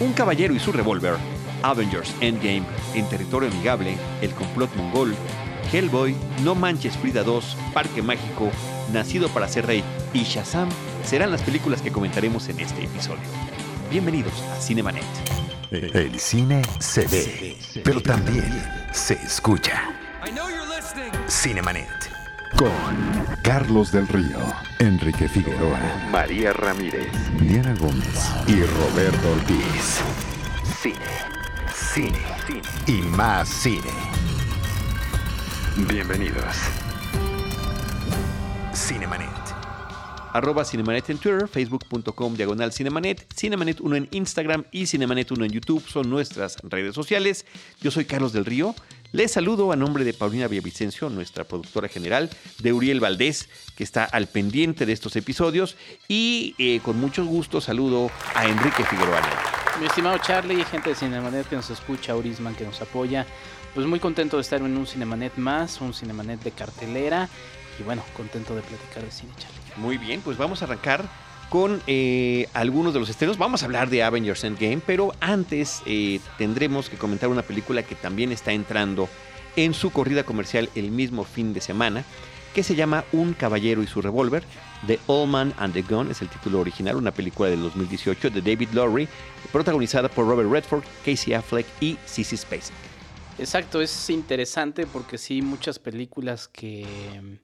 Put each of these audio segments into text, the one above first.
Un caballero y su revólver, Avengers Endgame, En Territorio Amigable, El Complot Mongol, Hellboy, No Manches Frida 2, Parque Mágico, Nacido para ser Rey y Shazam serán las películas que comentaremos en este episodio. Bienvenidos a Cinemanet. El cine se ve, pero también se escucha. Cinemanet. Con Carlos del Río, Enrique Figueroa, María Ramírez, Diana Gómez y Roberto Ortiz. Cine, cine, cine y más cine. Bienvenidos. Cinemanet. Arroba Cinemanet en Twitter, facebook.com diagonal Cinemanet, Cinemanet 1 en Instagram y Cinemanet 1 en YouTube son nuestras redes sociales. Yo soy Carlos del Río. Les saludo a nombre de Paulina Villavicencio, nuestra productora general, de Uriel Valdés, que está al pendiente de estos episodios, y eh, con mucho gusto saludo a Enrique Figueroa. Mi estimado Charlie, gente de Cinemanet que nos escucha, Urisman que nos apoya, pues muy contento de estar en un Cinemanet más, un Cinemanet de cartelera, y bueno, contento de platicar de cine, Charlie. Muy bien, pues vamos a arrancar con eh, algunos de los estrenos. Vamos a hablar de Avengers Endgame, pero antes eh, tendremos que comentar una película que también está entrando en su corrida comercial el mismo fin de semana, que se llama Un caballero y su revólver. The Old Man and the Gun es el título original, una película del 2018 de David Lowry, protagonizada por Robert Redford, Casey Affleck y Sissy Spacek. Exacto, es interesante porque sí, muchas películas que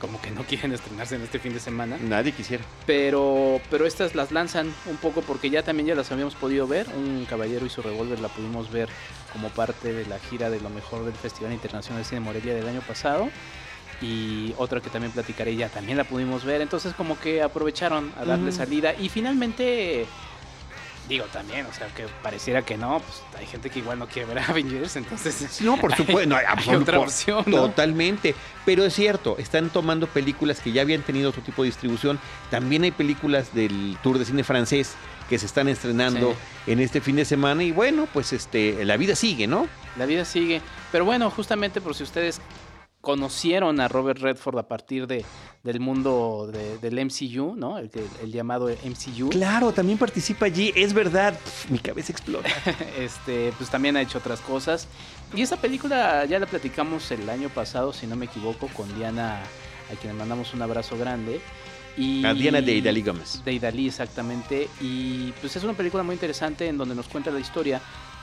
como que no quieren estrenarse en este fin de semana. Nadie quisiera. Pero, pero estas las lanzan un poco porque ya también ya las habíamos podido ver. Un caballero y su revólver la pudimos ver como parte de la gira de lo mejor del Festival Internacional de Cine Morelia del año pasado. Y otra que también platicaré ya también la pudimos ver. Entonces como que aprovecharon a darle salida. Y finalmente digo también, o sea, que pareciera que no, pues hay gente que igual no quiere ver a Avengers, entonces. No, por supuesto, no hay, otra opción. Totalmente. Pero es cierto, están tomando películas que ya habían tenido otro tipo de distribución. También hay películas del Tour de Cine francés que se están estrenando en este fin de semana y bueno, pues este la vida sigue, ¿no? La vida sigue. Pero bueno, justamente por si ustedes conocieron a Robert Redford a partir de, del mundo del MCU, ¿no? El, llamado MCU. Claro, también participa allí, es verdad, mi cabeza explota. este, pues también ha hecho otras cosas. Y esta película ya la platicamos el año pasado, si no me equivoco, con Diana, a quien le mandamos un abrazo grande. Y, a Diana de Idalí Gómez. De Idalí, exactamente. Y pues es una película muy interesante en donde nos cuenta la historia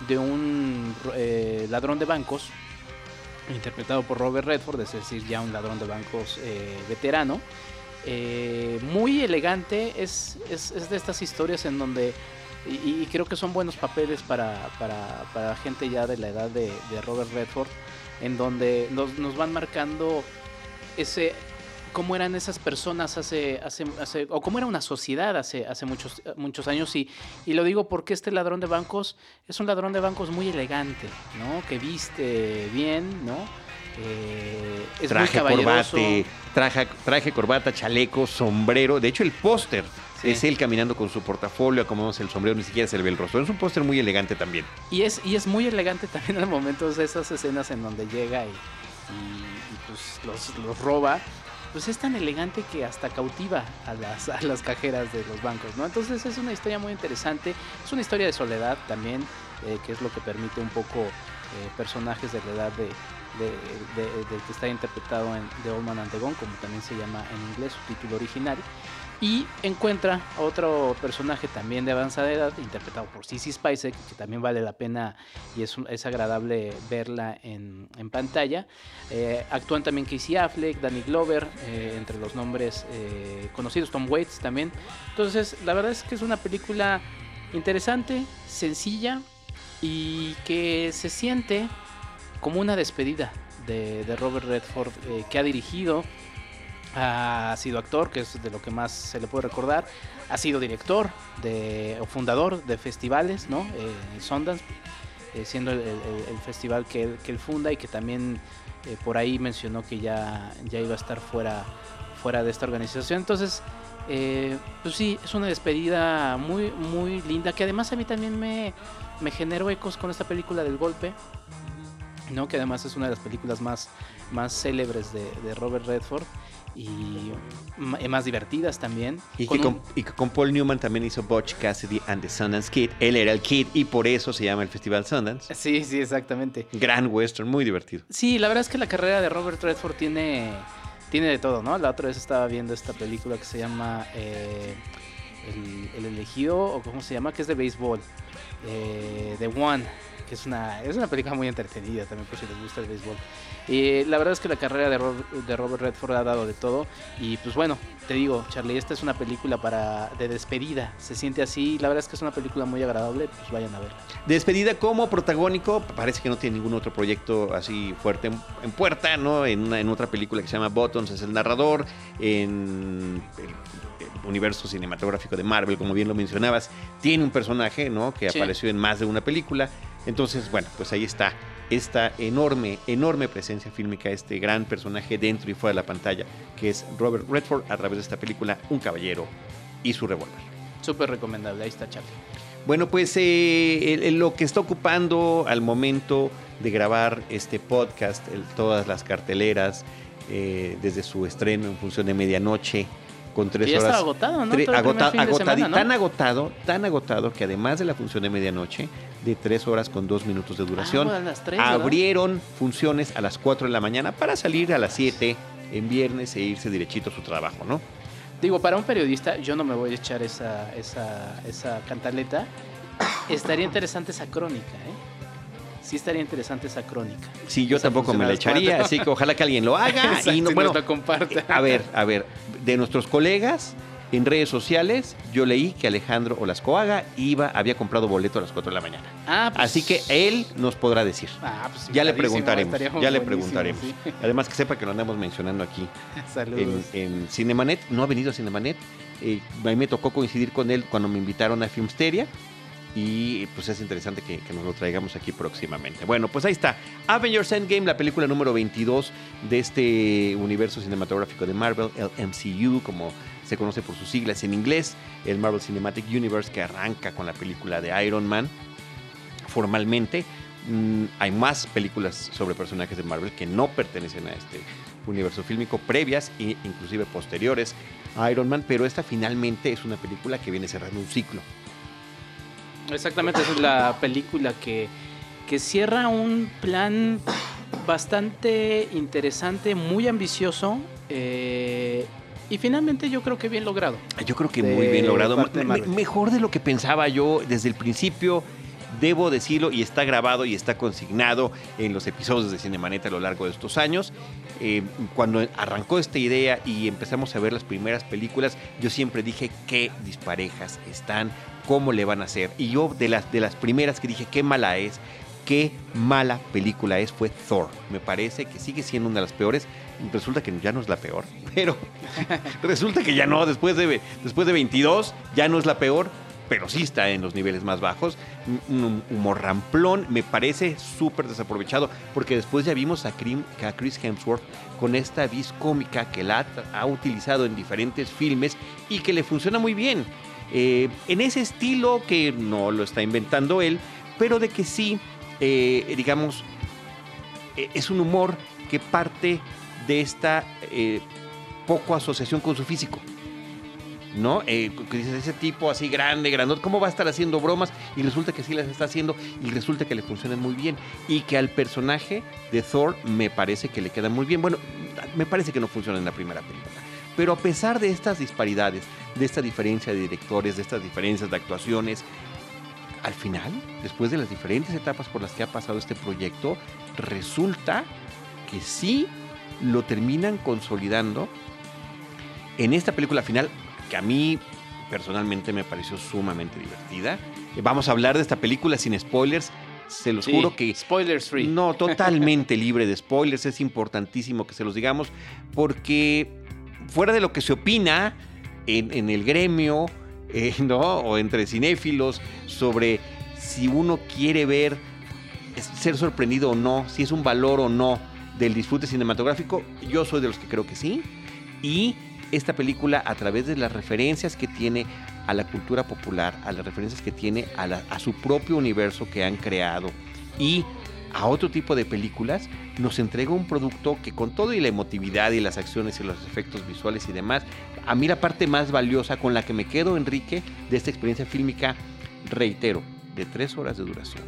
de un eh, ladrón de bancos interpretado por Robert Redford, es decir, ya un ladrón de bancos eh, veterano. Eh, muy elegante, es, es, de estas historias en donde, y, creo que son buenos papeles para, para, gente ya de la edad de, Robert Redford, en donde nos, nos van marcando ese cómo eran esas personas hace, hace, hace, o cómo era una sociedad hace, hace muchos, muchos años. Y, y lo digo porque este ladrón de bancos es un ladrón de bancos muy elegante, ¿no? Que viste bien, ¿no? Eh, es traje, corbata, traje, traje, corbata, chaleco, sombrero. De hecho, el póster es él caminando con su portafolio, acomodándose el sombrero, ni siquiera se le ve el rostro. Es un póster muy elegante también. Y es, y es muy elegante también en momentos de esas escenas en donde llega y, y, pues los, los roba pues es tan elegante que hasta cautiva a las, a las cajeras de los bancos, ¿no? Entonces es una historia muy interesante, es una historia de soledad también, eh, que es lo que permite un poco eh, personajes de la edad de, del que está interpretado en The Old Man and the Gone, como también se llama en inglés, su título original. Y encuentra a otro personaje también de avanzada edad, interpretado por Sissy Spacek, que también vale la pena y es, es agradable verla en, en pantalla. Eh, actúan también Casey Affleck, Danny Glover, eh, entre los nombres eh, conocidos, Tom Waits también. Entonces, la verdad es que es una película interesante, sencilla y que se siente como una despedida de, de Robert Redford, que ha dirigido ha sido actor, que es de lo que más se le puede recordar, ha sido director o fundador de festivales, ¿no? Eh, Sundance, eh, siendo el, festival que él, funda y que también eh, por ahí mencionó que ya, ya iba a estar fuera, fuera de esta organización. Entonces, pues sí, es una despedida muy, muy linda, que además a mí también me, me generó ecos con esta película del golpe, ¿no? Que además es una de las películas más, más célebres de Robert Redford y más divertidas también. Y, que con, y, con, Paul Newman también hizo Butch Cassidy and the Sundance Kid. Él era el Kid y por eso se llama el Festival Sundance. Sí, sí, exactamente. Gran western, muy divertido. Sí, la verdad es que la carrera de Robert Redford tiene, tiene de todo, ¿no? La otra vez estaba viendo esta película que se llama eh, el, elegido, o cómo se llama, que es de béisbol. Eh, The One, que es una, es una película muy entretenida también por si les gusta el béisbol. Y la verdad es que la carrera de, de, Robert Redford ha dado de todo. Y pues bueno, te digo, Charlie, esta es una película para de despedida. Se siente así. La verdad es que es una película muy agradable. Pues vayan a verla. Despedida como protagónico. Parece que no tiene ningún otro proyecto así fuerte en, puerta, ¿no? En, en otra película que se llama Buttons es el narrador. En universo cinematográfico de Marvel, como bien lo mencionabas, tiene un personaje, ¿no? Que apareció en más de una película. Entonces, bueno, pues ahí está esta enorme, enorme presencia fílmica, este gran personaje dentro y fuera de la pantalla, que es Robert Redford a través de esta película Un Caballero y su revólver. Súper recomendable, ahí está Charlie. Bueno, pues eh, lo que está ocupando al momento de grabar este podcast, todas las carteleras, eh, desde su estreno en función de medianoche, con tres ya horas. agotado, ¿no? agotado, Tan agotado, tan agotado que además de la función de medianoche, de tres horas con dos minutos de duración, ah, abrieron funciones a las 4 de la mañana para salir a las 7 en viernes e irse derechito a su trabajo, ¿no? Digo, para un periodista, yo no me voy a echar esa, esa, esa cantaleta. Estaría interesante esa crónica, ¿eh? Sí estaría interesante esa crónica. Sí, yo tampoco me la echaría, así que ojalá que alguien lo haga y no, bueno, comparta. A ver, a ver, de nuestros colegas en redes sociales, yo leí que Alejandro Olascoaga iba, había comprado boleto a las 4 de la mañana. Ah, pues, Así que él nos podrá decir. Ah, pues, ya le preguntaremos. Ya le preguntaremos. Además que sepa que lo andamos mencionando aquí en, en, Cinemanet. No ha venido a Cinemanet. Eh, a mí me tocó coincidir con él cuando me invitaron a Filmsteria y pues es interesante que, nos lo traigamos aquí próximamente. Bueno, pues ahí está. Avengers Endgame, la película número 22 de este universo cinematográfico de Marvel, el MCU, como se conoce por sus siglas en inglés, el Marvel Cinematic Universe, que arranca con la película de Iron Man formalmente. Mm, hay más películas sobre personajes de Marvel que no pertenecen a este universo fílmico previas e inclusive posteriores a Iron Man, pero esta finalmente es una película que viene cerrando un ciclo Exactamente, esa es la película que, que cierra un plan bastante interesante, muy ambicioso. Eh, y finalmente yo creo que bien logrado. Yo creo que muy bien logrado. mejor de lo que pensaba yo desde el principio. Debo decirlo, y está grabado y está consignado en los episodios de Cinemanet a lo largo de estos años. Eh, cuando arrancó esta idea y empezamos a ver las primeras películas, yo siempre dije qué disparejas están, cómo le van a hacer. Y yo de las, de las primeras que dije, qué mala es, qué mala película es, fue Thor. Me parece que sigue siendo una de las peores. Resulta que ya no es la peor, pero resulta que ya no, después de, después de 22 ya no es la peor, pero sí está en los niveles más bajos. Un humor ramplón, me parece súper desaprovechado, porque después ya vimos a, Chris Hemsworth con esta vis cómica que la ha utilizado en diferentes filmes y que le funciona muy bien. Eh, en ese estilo que no lo está inventando él, pero de que sí, eh, digamos, eh, es un humor que parte de esta poco asociación con su físico. ¿no? que ese tipo así grande, grandote, ¿cómo va a estar haciendo bromas? Y resulta que sí las está haciendo y resulta que le funcionan muy bien. Y que al personaje de Thor me parece que le queda muy bien. Bueno, me parece que no funciona en la primera película. Pero a pesar de estas disparidades, de esta diferencia de directores, de estas diferencias de actuaciones, al final, después de las diferentes etapas por las que ha pasado este proyecto, resulta que sí lo terminan consolidando en esta película final, que a mí personalmente me pareció sumamente divertida. Vamos a hablar de esta película sin spoilers. Se los juro que... Spoilers free. No, totalmente libre de spoilers. Es importantísimo que se los digamos porque fuera de lo que se opina en, el gremio, eh. O entre cinéfilos sobre si uno quiere ver, ser sorprendido o no, si es un valor o no del disfrute cinematográfico, yo soy de los que creo que sí. Y esta película, a través de las referencias que tiene a la cultura popular, a las referencias que tiene a, a su propio universo que han creado y a otro tipo de películas, nos entrega un producto que con todo y la emotividad y las acciones y los efectos visuales y demás, a mí la parte más valiosa con la que me quedo, Enrique, de esta experiencia fílmica, reitero, de tres horas de duración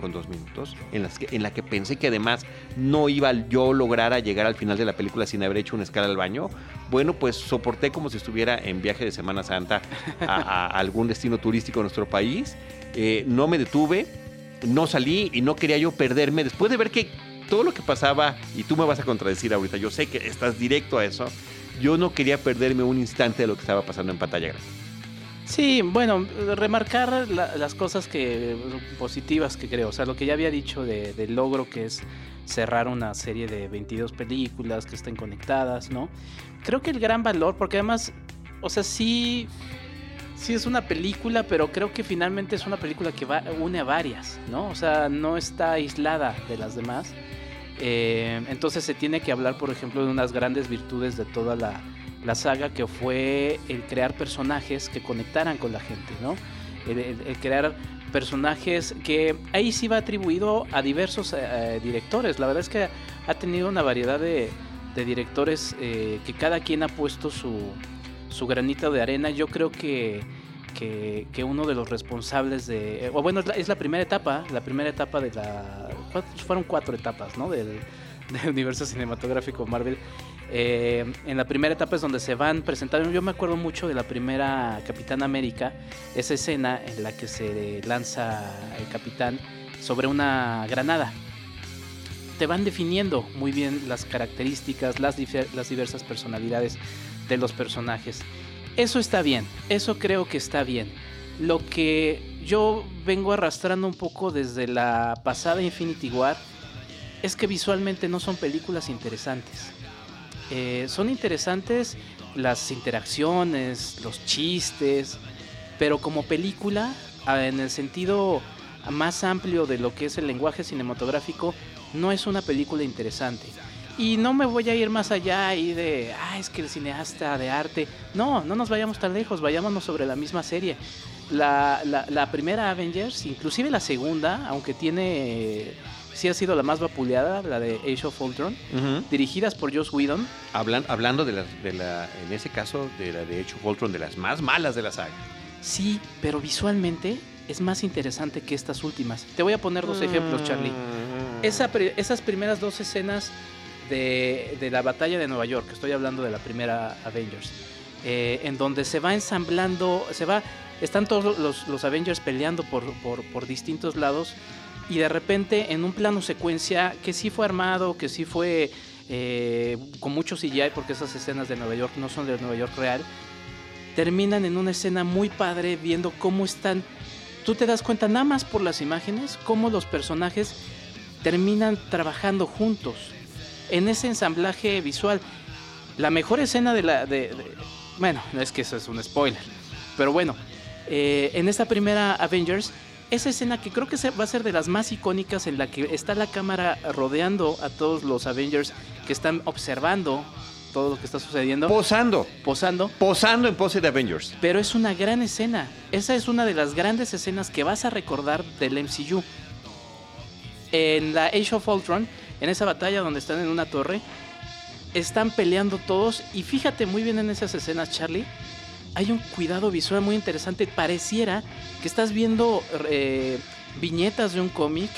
con dos minutos, en, las que, en la que pensé que además no iba yo lograr a llegar al final de la película sin haber hecho una escala al baño, bueno, pues soporté como si estuviera en viaje de Semana Santa a, algún destino turístico de nuestro país. Eh, no me detuve, no salí y no quería yo perderme después de ver que todo lo que pasaba, y tú me vas a contradecir ahorita, yo sé que estás directo a eso, yo no quería perderme un instante de lo que estaba pasando en pantalla grande. Sí, bueno, remarcar las cosas que positivas que creo, o sea, lo que ya había dicho de, del logro que es cerrar una serie de 22 películas que estén conectadas, ¿no? Creo que el gran valor, porque además, o sea, sí, sí es una película, pero creo que finalmente es una película que va, une a varias, ¿no? O sea, no está aislada de las demás. Eh, entonces se tiene que hablar, por ejemplo, de unas grandes virtudes de toda la, saga, que fue el crear personajes que conectaran con la gente, ¿no? El, crear personajes que ahí sí va atribuido a diversos eh, directores. La verdad es que ha tenido una variedad de, directores eh, que cada quien ha puesto su, su granito de arena. Yo creo que que, uno de los responsables de. O bueno, es la, primera etapa, la primera etapa de la. Fueron cuatro etapas, ¿no? Del, universo cinematográfico Marvel. Eh, en la primera etapa es donde se van presentando. Yo me acuerdo mucho de la primera Capitán América, esa escena en la que se lanza el capitán sobre una granada. Te van definiendo muy bien las características, las, las diversas personalidades de los personajes. Eso está bien, eso creo que está bien. Lo que yo vengo arrastrando un poco desde la pasada Infinity War es que visualmente no son películas interesantes. Eh, son interesantes las interacciones, los chistes, pero como película, en el sentido más amplio de lo que es el lenguaje cinematográfico, no es una película interesante. Y no me voy a ir más allá ahí de, ah, es que el cineasta de arte. No, no nos vayamos tan lejos, vayámonos sobre la misma serie. La, la, primera Avengers, inclusive la segunda, aunque tiene, sí ha sido la más vapuleada, la de Age of Ultron, dirigidas por Joss Whedon. Hablan, hablando de la, de la, en ese caso, de la de Age of Ultron, de las más malas de la saga. Sí, pero visualmente es más interesante que estas últimas. Te voy a poner dos ejemplos, Charlie. Mm. Esa, esas primeras dos escenas de, la batalla de Nueva York, estoy hablando de la primera Avengers, eh, en donde se va ensamblando, se va, están todos los, Avengers peleando por, por, distintos lados y de repente en un plano secuencia que sí fue armado, que sí fue eh, con mucho CGI, porque esas escenas de Nueva York no son de Nueva York real, terminan en una escena muy padre viendo cómo están, tú te das cuenta nada más por las imágenes, cómo los personajes terminan trabajando juntos en ese ensamblaje visual. La mejor escena de la... De, bueno, no es que eso es un spoiler, pero bueno, eh, en esta primera Avengers, esa escena que creo que va a ser de las más icónicas en la que está la cámara rodeando a todos los Avengers que están observando todo lo que está sucediendo. Posando. Posando. Posando en pose de Avengers. Pero es una gran escena. Esa es una de las grandes escenas que vas a recordar del MCU. En la Age of Ultron en esa batalla donde están en una torre, están peleando todos y fíjate muy bien en esas escenas, Charlie, hay un cuidado visual muy interesante. Pareciera que estás viendo eh, viñetas de un cómic.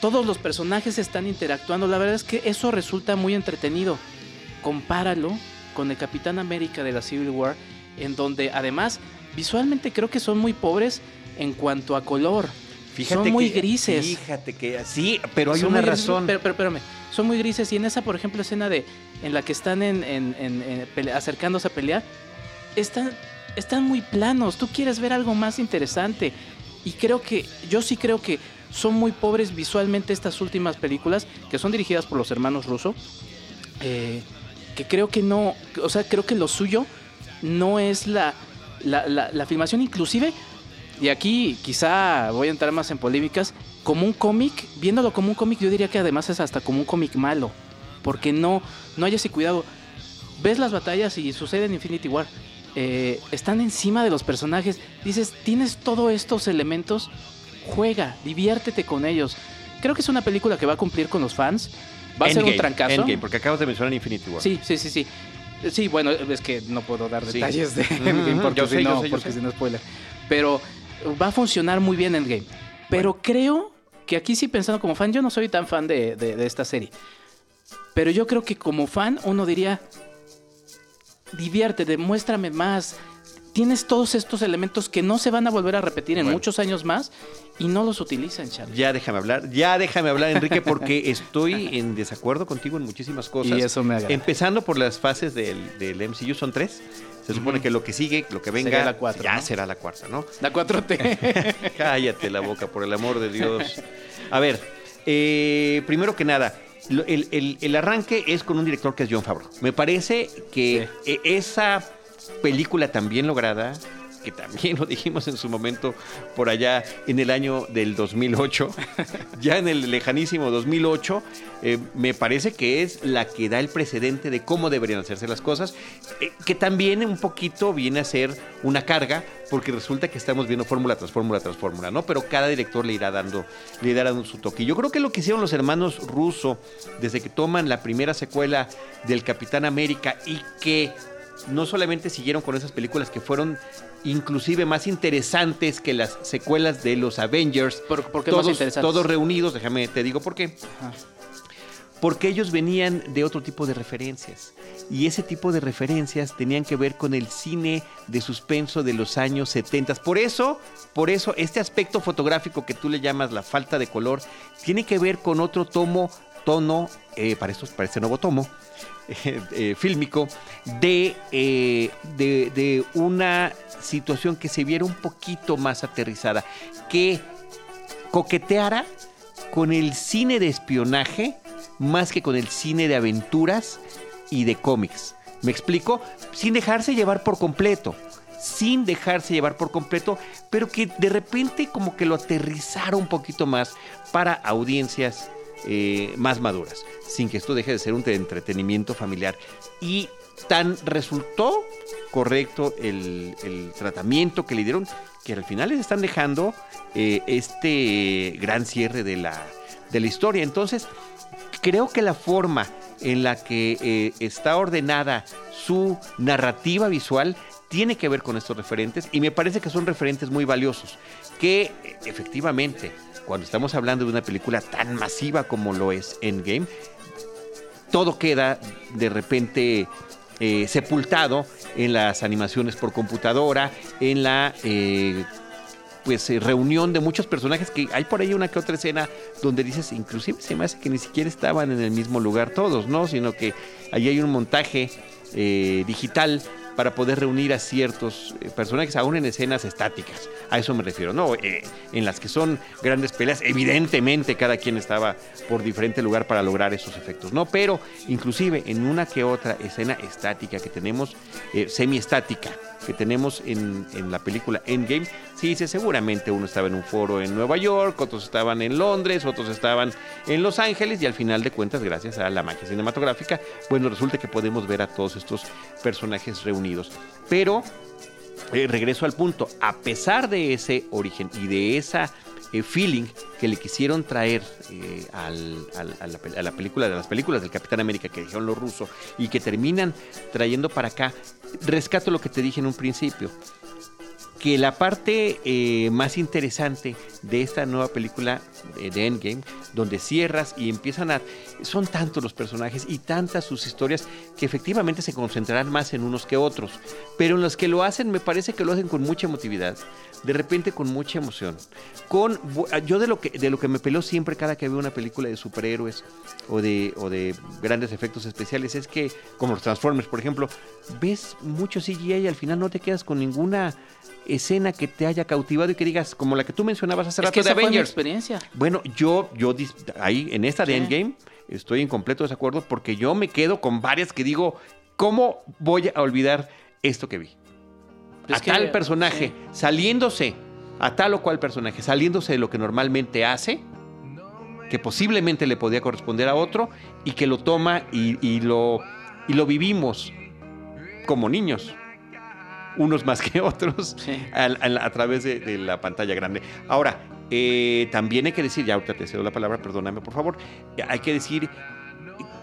Todos los personajes están interactuando. La verdad es que eso resulta muy entretenido. Compáralo con el Capitán América de la Civil War, en donde además visualmente creo que son muy pobres en cuanto a color. Fíjate son muy grises. Fíjate que sí, pero hay una razón. pero, pero, espérame, son muy grises y en esa, por ejemplo, escena de en la que están en, en, acercándose a pelear, están, están muy planos. Tú quieres ver algo más interesante y creo que yo sí creo que son muy pobres visualmente estas últimas películas que son dirigidas por los hermanos Russo. Eh, que creo que no, o sea, creo que lo suyo no es la, la, la filmación, inclusive y aquí quizá voy a entrar más en polémicas, como un cómic, viéndolo como un cómic, yo diría que además es hasta como un cómic malo, porque no, no hay ese cuidado. Ves las batallas y sucede en Infinity War, eh, están encima de los personajes, dices, tienes todos estos elementos, juega, diviértete con ellos. creo que es una película que va a cumplir con los fans. Va a ser un trancazo. Endgame, porque acabas de mencionar Infinity War. Sí, sí, sí, sí. Sí, bueno, es que no puedo dar Sí. detalles de Ujú, Endgame porque, yo si, sé, yo no, sé, yo porque sé. si no spoiler. Pero va a funcionar muy bien Endgame. Pero creo que aquí sí pensando como fan, yo no soy tan fan de, de- de esta serie. Pero yo creo que como fan uno diría, diviértete, demuéstrame más. Tienes todos estos elementos que no se van a volver a repetir en Bueno. muchos años más y no los utilizan, Charlie. Ya déjame hablar, ya déjame hablar, Enrique, porque estoy en desacuerdo contigo en muchísimas cosas. Y eso me agrada. Empezando por las fases del, del MCU, son tres. Se supone que lo que sigue, lo que venga, Sería la cuatro, ya ¿no? será la cuarta, ¿no? La 4T. Cállate la boca, por el amor de Dios. A ver, eh, primero que nada, lo- el, el- el arranque es con un director que es John Favreau. Me parece que eh, esa película tan bien lograda, que también lo dijimos en su momento por allá en el año del 2008, ya en el lejanísimo 2008, eh, me parece que es la que da el precedente de cómo deberían hacerse las cosas, eh, que también un poquito viene a ser una carga, porque resulta que estamos viendo fórmula tras fórmula tras fórmula, ¿no? Pero cada director le irá dando, le irá dando su toque. Yo creo que lo que hicieron los hermanos Russo desde que toman la primera secuela del Capitán América y que no solamente siguieron con esas películas que fueron inclusive más interesantes que las secuelas de los Avengers. ¿Por, por qué más todos, interesantes? todos reunidos, déjame te digo por qué. Ajá. Porque ellos venían de otro tipo de referencias. Y ese tipo de referencias tenían que ver con el cine de suspenso de los años 70. Por eso, por eso, este aspecto fotográfico que tú le llamas la falta de color, tiene que ver con otro tomo, tono, eh, para, estos, para este nuevo tomo, eh, fílmico, de, eh, de, de una situación que se viera un poquito más aterrizada, que coqueteara con el cine de espionaje más que con el cine de aventuras y de cómics. ¿Me explico? Sin dejarse llevar por completo. Sin dejarse llevar por completo, pero que de repente como que lo aterrizara un poquito más para audiencias eh, más maduras, sin que esto deje de ser un entretenimiento familiar. Y tan resultó correcto el, tratamiento que le dieron, que al final les están dejando eh, este gran cierre de la, de la historia. Entonces, creo que la forma en la que eh, está ordenada su narrativa visual tiene que ver con estos referentes y me parece que son referentes muy valiosos, que efectivamente, cuando estamos hablando de una película tan masiva como lo es Endgame, todo queda de repente eh, sepultado en las animaciones por computadora, en la eh, pues eh, reunión de muchos personajes que hay por ahí una que otra escena donde dices, inclusive se me hace que ni siquiera estaban en el mismo lugar todos, ¿no? Sino que ahí hay un montaje eh, digital para poder reunir a ciertos eh, personajes, aún en escenas estáticas. A eso me refiero, ¿no? Eh, en las que son grandes peleas, evidentemente cada quien estaba por diferente lugar para lograr esos efectos, ¿no? Pero inclusive en una que otra escena estática que tenemos, eh, semiestática, que tenemos en, en la película Endgame, sí dice, seguramente uno estaba en un foro en Nueva York, otros estaban en Londres, otros estaban en Los Ángeles y al final de cuentas, gracias a la magia cinematográfica, bueno, resulta que podemos ver a todos estos personajes reunidos. Pero, eh, regreso al punto, a pesar de ese origen y de esa eh, feeling que le quisieron traer eh, al- a, la, a la película de las películas del Capitán América que dijeron los rusos y que terminan trayendo para acá, rescato lo que te dije en un principio que la parte eh, más interesante de esta nueva película eh, de Endgame, donde cierras y empiezan a... Son tantos los personajes y tantas sus historias que efectivamente se concentrarán más en unos que otros, pero en los que lo hacen me parece que lo hacen con mucha emotividad, de repente con mucha emoción. Con, bu- yo de lo, que, de lo que me peló siempre cada que veo una película de superhéroes o de, o de grandes efectos especiales es que, como los Transformers, por ejemplo, ves mucho CGI y al final no te quedas con ninguna escena que te haya cautivado y que digas, como la que tú mencionabas hace Es rato que de esa fue mi Avengers. experiencia. Bueno, yo, yo ahí en esta de Sí. Endgame estoy en completo desacuerdo porque yo me quedo con varias que digo, ¿cómo voy a olvidar esto que vi? Es a que- tal personaje saliéndose, a tal o cual personaje saliéndose de lo que normalmente hace, que posiblemente le podía corresponder a otro y que lo toma y, y lo, y lo vivimos como niños, unos más que otros Sí. al- al- a, través de, de la pantalla grande. Ahora, Eh, también hay que decir, ya ahorita te cedo la palabra, perdóname por favor, hay que decir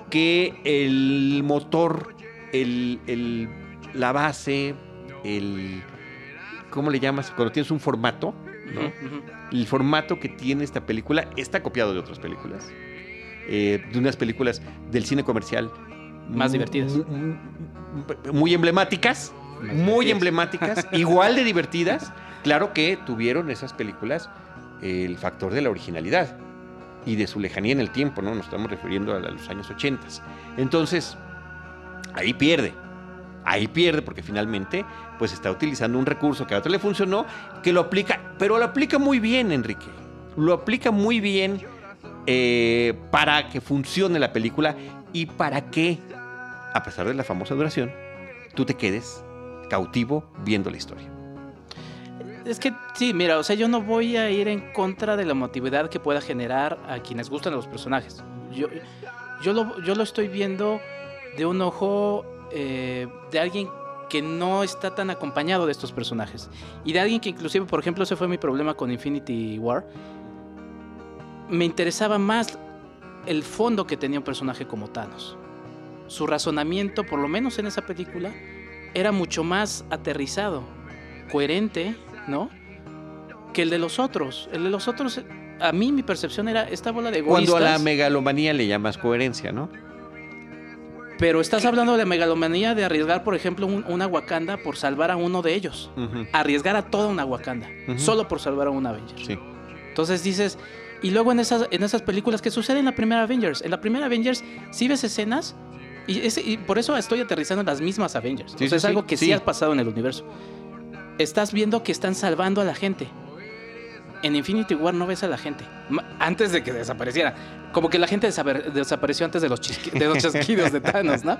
que el motor, el, el- la base, el... ¿Cómo le llamas? Cuando tienes un formato, ¿no? El formato que tiene esta película está copiado de otras películas. eh, de unas películas del cine comercial. Más divertidas. mu- mu- Muy emblemáticas. Muy emblemáticas. igual de divertidas. Claro que tuvieron esas películas el factor de la originalidad y de su lejanía en el tiempo, ¿no? Nos estamos refiriendo a los años 80. Entonces, ahí pierde. Ahí pierde porque finalmente pues está utilizando un recurso que a otro le funcionó, que lo aplica, pero lo aplica muy bien, Enrique. Lo aplica muy bien eh, para que funcione la película y para que, a pesar de la famosa duración, tú te quedes cautivo viendo la historia. Es que sí, mira, o sea, yo no voy a ir en contra de la emotividad que pueda generar a quienes gustan los personajes. Yo, yo, lo, yo lo estoy viendo de un ojo eh, de alguien que no está tan acompañado de estos personajes. Y de alguien que inclusive, por ejemplo, ese fue mi problema con Infinity War. Me interesaba más el fondo que tenía un personaje como Thanos. Su razonamiento, por lo menos en esa película, era mucho más aterrizado, coherente, ¿no? Que el de los otros. El de los otros, a mí mi percepción era esta bola de egoístas. Cuando a la megalomanía le llamas coherencia, ¿no? Pero estás hablando de la megalomanía de arriesgar, por ejemplo, un- una Wakanda por salvar a uno de ellos. Arriesgar a toda una Wakanda. Solo por salvar a un Avenger. Sí. Entonces dices, y luego en esas, en esas películas que sucede en la primera Avengers. En la primera Avengers sí ves escenas y, ese- y por eso estoy aterrizando en las mismas Avengers. Sí, o sea, sí, es algo que sí. sí. ha pasado en el universo. Estás viendo que están salvando a la gente. En Infinity War no ves a la gente. Antes de que desapareciera. Como que la gente desapareció antes de los, chisqui- de los chasquidos de Thanos, ¿no?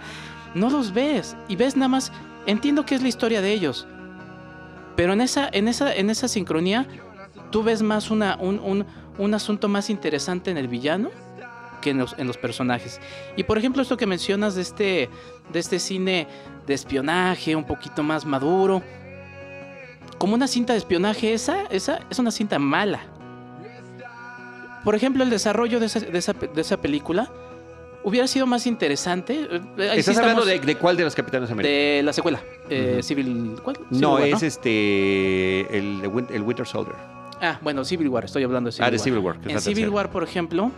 No los ves. Y ves nada más. Entiendo que es la historia de ellos. Pero en esa, en esa, en esa sincronía, tú ves más una, un, un- un asunto más interesante en el villano que en los, en los personajes. Y por ejemplo, esto que mencionas de este, de este cine de espionaje, un poquito más maduro. Como una cinta de espionaje, esa, esa es una cinta mala. Por ejemplo, el desarrollo de esa, de esa, de esa película hubiera sido más interesante. Eh, sí ¿Estás hablando de, de cuál de los Capitanes América? de la secuela. eh. Civil. ¿cuál? Civil no, War, es este. El, el Win- el Winter Soldier. Ah, bueno, Civil War, estoy hablando de Civil ah, de War. Civil War. que es En Civil tercera. War, por ejemplo,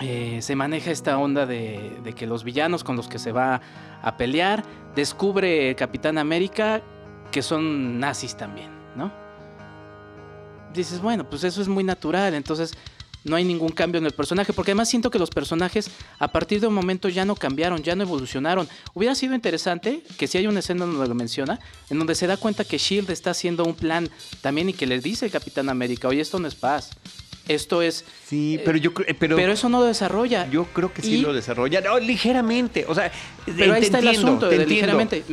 eh, se maneja esta onda de, que los villanos con los que se va a pelear descubre Capitán América que son nazis también, ¿no? Dices, bueno, pues eso es muy natural, entonces no hay ningún cambio en el personaje, porque además siento que los personajes a partir de un momento ya no cambiaron, ya no evolucionaron. Hubiera sido interesante que si hay una escena donde lo menciona, en donde se da cuenta que Shield está haciendo un plan también y que le dice el Capitán América, oye, esto no es paz, esto es... Sí, pero yo creo. Pero, Pero eso no lo desarrolla. yo creo que sí Y- lo desarrolla. No, ligeramente. O sea, Pero ahí está el asunto, de ligeramente.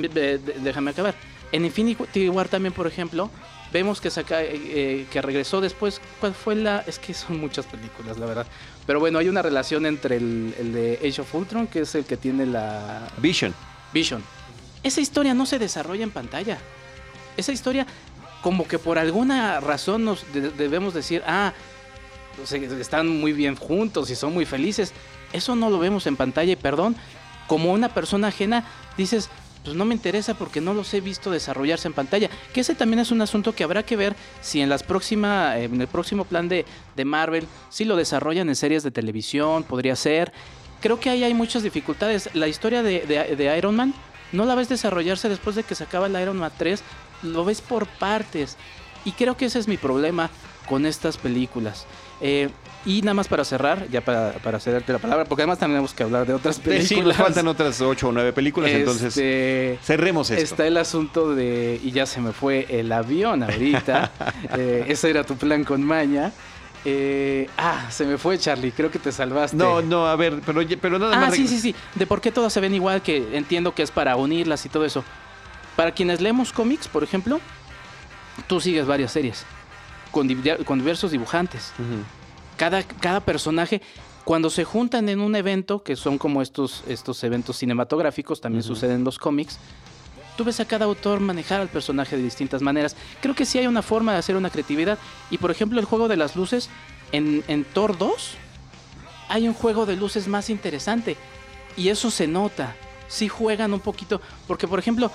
Déjame acabar. En Infinity War también, por ejemplo, vemos que saca, eh, eh, que regresó después. ¿Cuál fue la...? Es que son muchas películas, la verdad. Pero bueno, hay una relación entre el, el de Age of Ultron, que es el que tiene la Vision. Vision. Esa historia no se desarrolla en pantalla. Esa historia, como que por alguna razón nos de- debemos decir, ah, están muy bien juntos y son muy felices. Eso no lo vemos en pantalla y perdón, como una persona ajena dices, pues no me interesa porque no los he visto desarrollarse en pantalla. Que ese también es un asunto que habrá que ver si en las próxima, en el próximo plan de, de Marvel, si lo desarrollan en series de televisión, podría ser. Creo que ahí hay muchas dificultades. La historia de, de- de Iron Man no la ves desarrollarse después de que se acaba el Iron Man 3, lo ves por partes. Y creo que ese es mi problema con estas películas. Eh, y nada más para cerrar, ya para, para cederte la palabra, porque además tenemos que hablar de otras películas. Sí, nos faltan otras ocho o nueve películas, entonces Este, cerremos esto. Está el asunto de. Y ya se me fue el avión ahorita. Eh, ese era tu plan con Maña. Eh, ah, se me fue, Charlie. Creo que te salvaste. No, no, a ver, pero, pero nada Ah, más. sí, sí, sí. De por qué todas se ven igual, que entiendo que es para unirlas y todo eso. Para quienes leemos cómics, por ejemplo, tú sigues varias series con, div- con diversos dibujantes. Cada, cada personaje, cuando se juntan en un evento, que son como estos, estos eventos cinematográficos, también suceden en los cómics, tú ves a cada autor manejar al personaje de distintas maneras. Creo que sí hay una forma de hacer una creatividad. Y por ejemplo, el juego de las luces en, en Thor 2 hay un juego de luces más interesante. Y eso se nota. Sí juegan un poquito. Porque por ejemplo,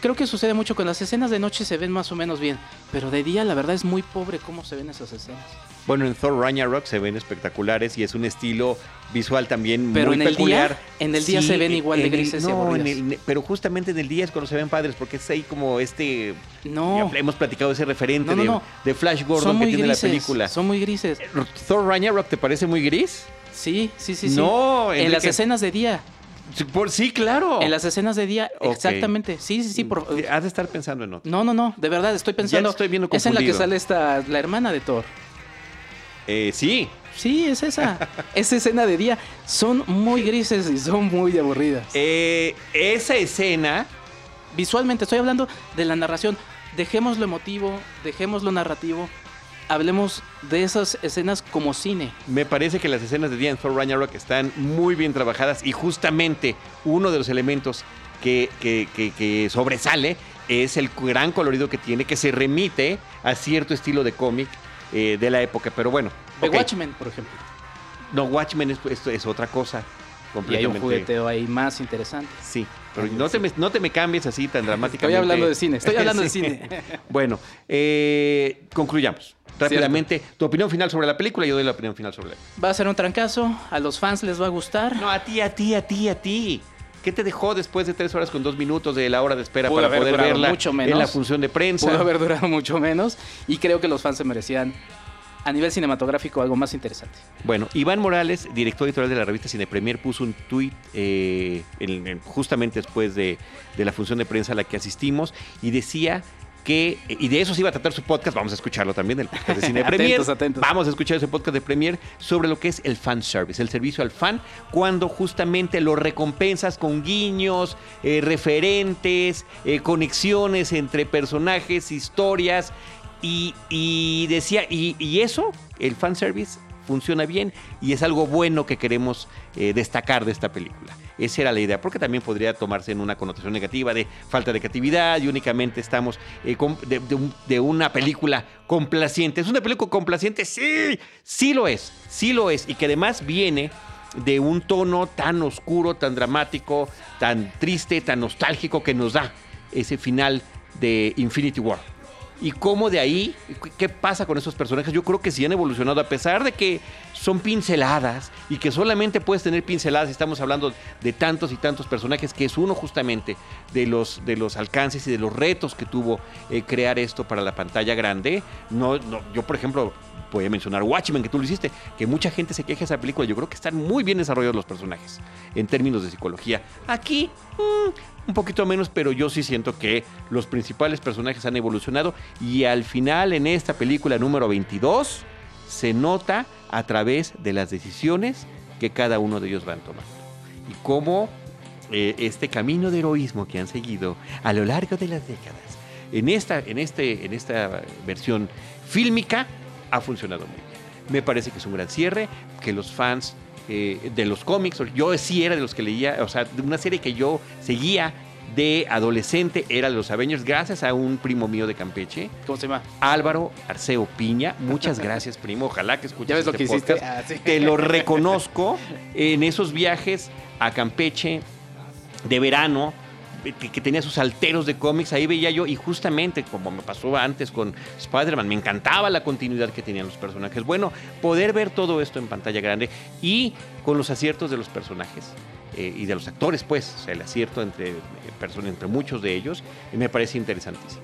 creo que sucede mucho con las escenas de noche se ven más o menos bien. Pero de día la verdad es muy pobre cómo se ven esas escenas. Bueno, en Thor Ragnarok se ven espectaculares y es un estilo visual también Pero muy en el peculiar. día, en el día se ven igual de en el- grises y en el- pero justamente en el día es cuando se ven padres, porque es ahí como este... No, ya hemos platicado ese referente No, no, de, de Flash Gordon que tiene grises. la película. Son muy grises. ¿Thor Ragnarok te parece muy gris? Sí, sí, sí, sí. No, en las Enrique. escenas de día. Por- sí, claro. En las escenas de día, exactamente. Sí, sí, sí. Por, Sí, Has de estar pensando en otro. no, no, no. De verdad, estoy pensando. te estoy viendo es en la que confundido. sale esta, la hermana de Thor. Eh, sí, Sí, es esa. esa escena de día. Son muy grises y son muy aburridas. Eh, esa escena, Visualmente, estoy hablando de la narración. Dejemos lo emotivo, dejemos lo narrativo. Hablemos de esas escenas como cine. me parece que las escenas de en Thor Ragnarok están muy bien trabajadas y justamente uno de los elementos que, que- que- que sobresale es el gran colorido que tiene, que se remite a cierto estilo de cómic eh, de la época. Pero bueno, The ok. Watchmen, por ejemplo. no, Watchmen es, es- es otra cosa. Y hay un jugueteo ahí más interesante. Sí, pero no te, me, no te me cambies así tan dramáticamente. Estoy hablando de cine, estoy hablando de cine. Bueno, eh, concluyamos. Rápidamente, tu opinión final sobre la película, yo doy la opinión final sobre la Va a ser un trancazo, a los fans les va a gustar. No, a ti, a ti, a ti, a ti. ¿Qué te dejó después de tres horas con dos minutos de la hora de espera Pudo para poder verla mucho menos. en la función de prensa? Pudo haber durado mucho menos y creo que los fans se merecían a nivel cinematográfico algo más interesante. Bueno, Iván Morales, director editorial de la revista Cine Premier, puso un tuit eh, en- en- justamente después de, de la función de prensa a la que asistimos y decía que, y de eso se iba a tratar su podcast, vamos a escucharlo también, el podcast de Cine Atentos, Premier. atentos. Vamos a escuchar ese podcast de Premier sobre lo que es el fan service, el servicio al fan, cuando justamente lo recompensas con guiños, eh, referentes, eh, conexiones entre personajes, historias. Y, decía, y, eso, el fanservice, funciona bien y es algo bueno que queremos eh, destacar de esta película. Esa era la idea, porque también podría tomarse en una connotación negativa de falta de creatividad y únicamente estamos eh, de, de una película complaciente. ¿Es una película complaciente? Sí, sí lo es, sí lo es. Y que además viene de un tono tan oscuro, tan dramático, tan triste, tan nostálgico que nos da ese final de Infinity War. Y cómo de ahí, ¿qué pasa con esos personajes? Yo creo que sí han evolucionado, a pesar de que son pinceladas y que solamente puedes tener pinceladas. Estamos hablando de tantos y tantos personajes, que es uno justamente de los, de los alcances y de los retos que tuvo eh, crear esto para la pantalla grande. No, no, yo, por ejemplo, voy a mencionar Watchmen, que tú lo hiciste, que mucha gente se queja de esa película. Yo creo que están muy bien desarrollados los personajes en términos de psicología. Aquí, mm, un poquito menos, pero yo sí siento que los principales personajes han evolucionado y al final en esta película número 22 se nota a través de las decisiones que cada uno de ellos van tomando. Y cómo eh, este camino de heroísmo que han seguido a lo largo de las décadas, en esta, en este, en esta versión fílmica, ha funcionado muy bien. Me parece que es un gran cierre, que los fans eh, de los cómics, yo sí era de los que leía, o sea, de una serie que yo seguía de adolescente, era de los Avengers, gracias a un primo mío de Campeche, ¿Cómo se llama? Álvaro Arceo Piña. Muchas gracias, primo. Ojalá que escuches ¿Ya ves lo este que hiciste? podcast. Ah, sí. Te lo reconozco en esos viajes a Campeche de verano, que, que tenía sus alteros de cómics, ahí veía yo, y justamente como me pasó antes con Spider-Man, me encantaba la continuidad que tenían los personajes. Bueno, poder ver todo esto en pantalla grande y con los aciertos de los personajes. eh, y de los actores, pues, el acierto entre, eh, personas, entre muchos de ellos, eh, me parece interesantísimo.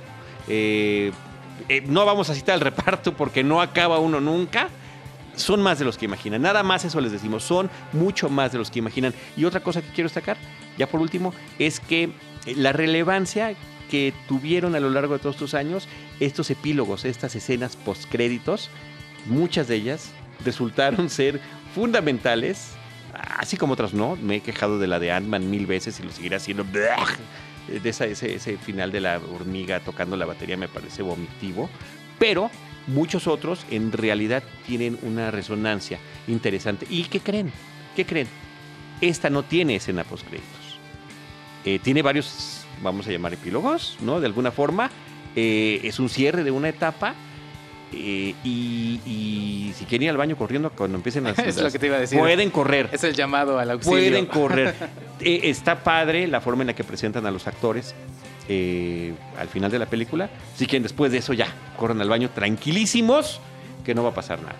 Eh, eh, no vamos a citar el reparto porque no acaba uno nunca. Son más de los que imaginan. Nada más eso les decimos. Son mucho más de los que imaginan. Y otra cosa que quiero destacar, ya por último, es que eh, la relevancia que tuvieron a lo largo de todos estos años estos epílogos, estas escenas postcréditos, muchas de ellas resultaron ser fundamentales, así como otras no. Me he quejado de la de Ant-Man mil veces y lo seguiré haciendo. De esa- ese, ese final de la hormiga tocando la batería me parece vomitivo. Pero muchos otros en realidad tienen una resonancia interesante. ¿Y qué creen? ¿Qué creen? Esta no tiene escena postcréditos. Eh, tiene varios vamos a llamar epílogos, ¿no? De alguna forma. Eh, es un cierre de una etapa. eh, y, y si quieren ir al baño corriendo cuando empiecen las... Es lo que te iba a decir. Pueden correr. Es el llamado al auxilio. Pueden correr. Eh, está padre la forma en la que presentan a los actores eh, al final de la película. Así que después de eso ya, corren al baño tranquilísimos, que no va a pasar nada.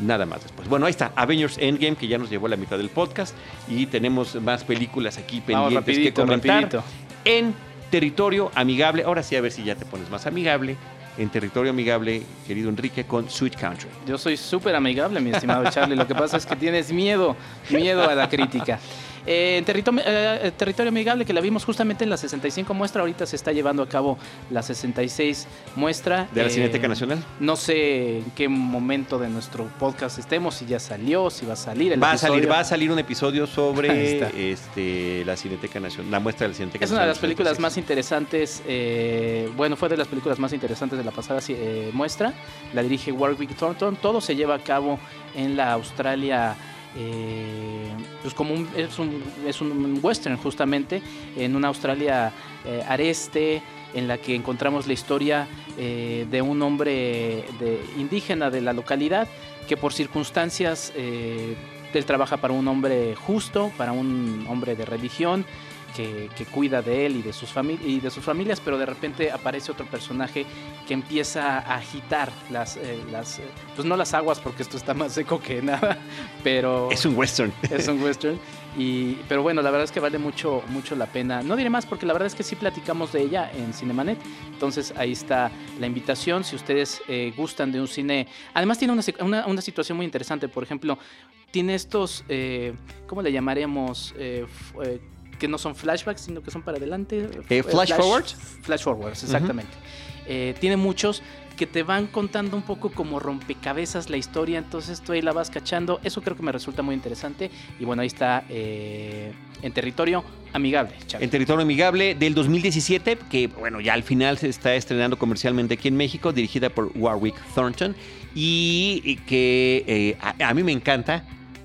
Nada más después. Bueno, ahí está, Avengers Endgame, que ya nos llevó a la mitad del podcast. Y tenemos más películas aquí Vamos pendientes que rapidito, comentar. rapidito. En territorio amigable. Ahora sí, a ver si ya te pones más amigable. En territorio amigable, querido Enrique, con Sweet Country. Yo soy súper amigable, mi estimado Charlie. Lo que pasa es que tienes miedo, miedo a la crítica. Eh, en territorio, eh, territorio amigable, que la vimos justamente en la 65 muestra, ahorita se está llevando a cabo la 66 muestra. De la Eh, Cineteca Nacional. No sé en qué momento de nuestro podcast estemos, si ya salió, si va a salir. El Va a salir, va a salir un episodio sobre este, la Cineteca Nacional, la muestra de la Cineteca Es una de las Nacional películas más 66. interesantes, eh, bueno, fue de las películas más interesantes de la pasada eh, muestra. La dirige Warwick Thornton. Todo se lleva a cabo en la Australia, eh, pues como es, un, es un western justamente, en una Australia eh, areste, en la que encontramos la historia eh, de un hombre de, indígena de la localidad que por circunstancias eh, él trabaja para un hombre justo, para un hombre de religión que, que cuida de él y de, sus y de sus familias, pero de repente aparece otro personaje que empieza a agitar las, eh, las eh, pues no las aguas porque esto está más seco que nada, pero Es un western. es un western. Y, pero bueno, la verdad es que vale mucho, mucho la pena. No diré más porque la verdad es que sí platicamos de ella en Cinemanet. Entonces ahí está la invitación. Si ustedes eh, gustan de un cine. Además, tiene una, una- una situación muy interesante. Por ejemplo, tiene estos. eh, ¿Cómo le llamaríamos? Eh, eh, que no son flashbacks, sino que son para adelante. Eh, flash forwards. Flash forwards, exactamente. Eh, tiene muchos que te van contando un poco como rompecabezas la historia, entonces tú ahí la vas cachando. Eso creo que me resulta muy interesante. Y bueno, ahí está eh, en territorio amigable. Charlie. En territorio amigable del 2017, que bueno, ya al final se está estrenando comercialmente aquí en México, dirigida por Warwick Thornton, y, y que eh, a, a mí me encanta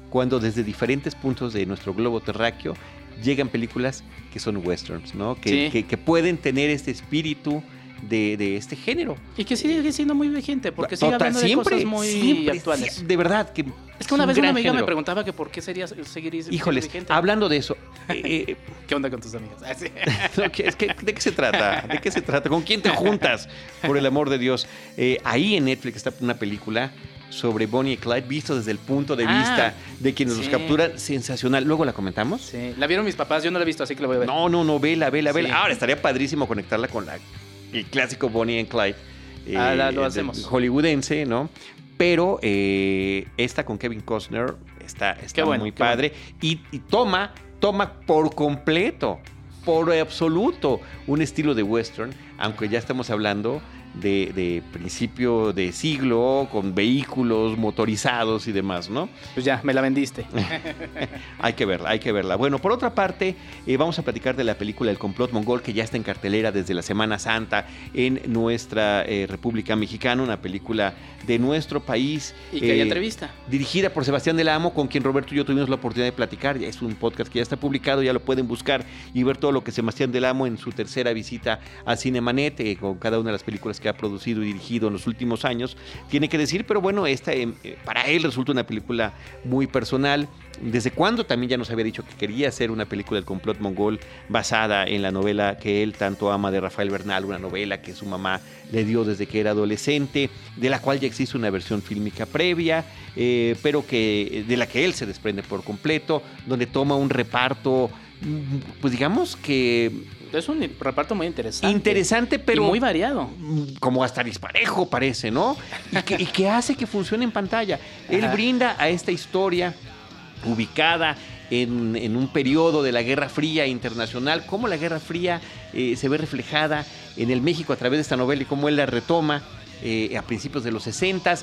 cuando desde diferentes puntos de nuestro globo terráqueo llegan películas que son westerns, ¿no? Que, Sí. que- que pueden tener este espíritu de, de este género. Y que sigue siendo muy vigente, porque sigue Total, hablando de cosas muy siempre, actuales. de verdad que es que una un vez una amiga me preguntaba que por qué sería seguir siendo Híjoles, vigente. hablando de eso, eh, ¿Qué onda con tus amigas? Ah, sí. No, ¿qué- es que, ¿De qué se trata? ¿De qué se trata? ¿Con quién te juntas? Por el amor de Dios. Eh, ahí en Netflix está una película sobre Bonnie y Clyde, visto desde el punto de Ah, vista de quienes los capturan. Sensacional. Luego la comentamos. Sí, La vieron mis papás, yo no la he visto, así que la voy a ver. No, no, no, vela, vela, vela. Sí. Ahora estaría padrísimo conectarla con la, el clásico Bonnie and Clyde. eh, Ah, la- lo del hacemos. Hollywoodense, ¿no? Pero eh, esta con Kevin Costner está, está bueno, muy padre. Y, y toma, toma por completo, por absoluto, un estilo de western, aunque ya estamos hablando de, de principio de siglo, con vehículos motorizados y demás, ¿no? Pues ya, me la vendiste. Hay que verla, hay que verla. Bueno, por otra parte, eh, vamos a platicar de la película El complot mongol, que ya está en cartelera desde la Semana Santa en nuestra eh, República Mexicana, una película de nuestro país. Y que hay eh, entrevista. dirigida por Sebastián del Amo, con quien Roberto y yo tuvimos la oportunidad de platicar. Es un podcast que ya está publicado, ya lo pueden buscar y ver todo lo que Sebastián del Amo en su tercera visita a Cinemanet, con cada una de las películas que ha producido y dirigido en los últimos años, tiene que decir, pero bueno, esta eh, eh, para él resulta una película muy personal. ¿Desde cuándo también ya nos había dicho que quería hacer una película del complot mongol basada en la novela que él tanto ama de Rafael Bernal, una novela que su mamá le dio desde que era adolescente, de la cual ya existe una versión fílmica previa, eh, pero que de la que él se desprende por completo, donde toma un reparto, mm, pues digamos que Es un reparto muy interesante. interesante, pero y muy variado. como hasta disparejo parece, ¿no? Y que, y que hace que funcione en pantalla. Él Ajá. brinda a esta historia ubicada en, en un periodo de la Guerra Fría internacional, cómo la Guerra Fría eh, se ve reflejada en el México a través de esta novela y cómo él la retoma. Eh, a principios de los 60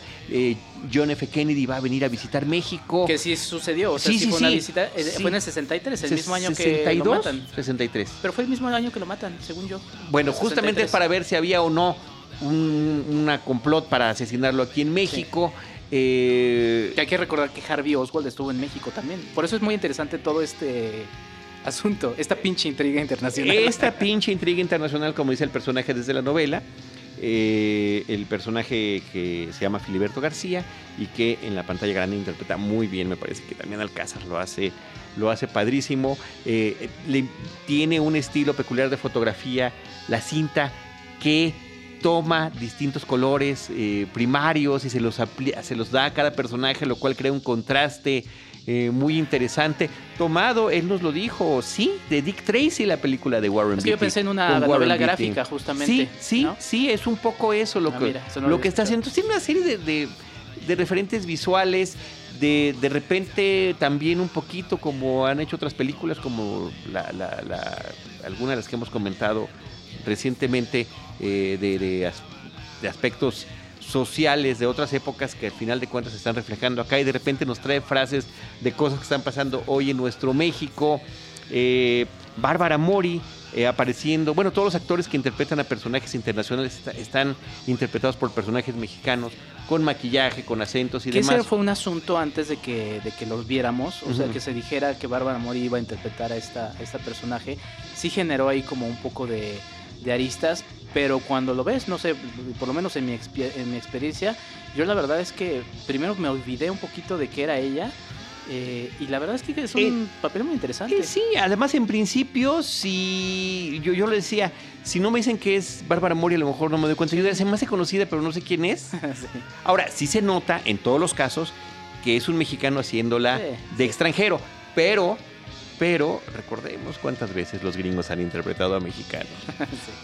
John F. Kennedy va a venir a visitar México. Que sí sucedió, o sea, Sí, sí, sí, fue una visita. eh. Fue en el 63, el mismo año que 62, lo matan. 63. Pero fue el mismo año que lo matan, según yo. Bueno, justamente 63. es para ver si había o no un, una complot para asesinarlo aquí en México. Eh, Que hay que recordar que Harvey Oswald estuvo en México también. Por eso es muy interesante todo este asunto, esta pinche intriga internacional. Esta pinche intriga internacional, como dice el personaje desde la novela, eh, el personaje que se llama Filiberto García y que en la pantalla grande interpreta muy bien, me parece que también Alcázar lo hace, lo hace padrísimo, eh, le, tiene un estilo peculiar de fotografía, la cinta que toma distintos colores eh, primarios y se los, se los da a cada personaje, lo cual crea un contraste muy interesante. Tomado, él nos lo dijo, sí, de Dick Tracy, la película de Warren es que Yo pensé en una novela gráfica, justamente. Sí, sí, sí, es un poco eso lo ah, que, lo que está haciendo. Tiene una serie de, de, referentes visuales. De, de, repente también un poquito como han hecho otras películas, como la, la, la, algunas de las que hemos comentado recientemente, eh, de, de aspectos sociales de otras épocas que al final de cuentas se están reflejando acá y de repente nos trae frases de cosas que están pasando hoy en nuestro México. Eh, Bárbara Mori eh, apareciendo, bueno, todos los actores que interpretan a personajes internacionales están interpretados por personajes mexicanos, con maquillaje, con acentos y que demás. Ese fue un asunto antes de que, de que los viéramos, o sea, que se dijera que Bárbara Mori iba a interpretar a esta, a esta personaje, sí generó ahí como un poco de, de aristas, pero cuando lo ves, no sé, por lo menos en mi, en mi experiencia, yo la verdad es que primero me olvidé un poquito de que era ella. Eh, y la verdad es que es un eh, papel muy interesante. Eh, sí, además en principio, si yo, yo le decía, si no me dicen que es Bárbara Mori, a lo mejor no me doy cuenta. Yo se me hace conocida, pero no sé quién es. Ahora, sí se nota en todos los casos que es un mexicano haciéndola de extranjero, pero pero recordemos cuántas veces los gringos han interpretado a mexicanos.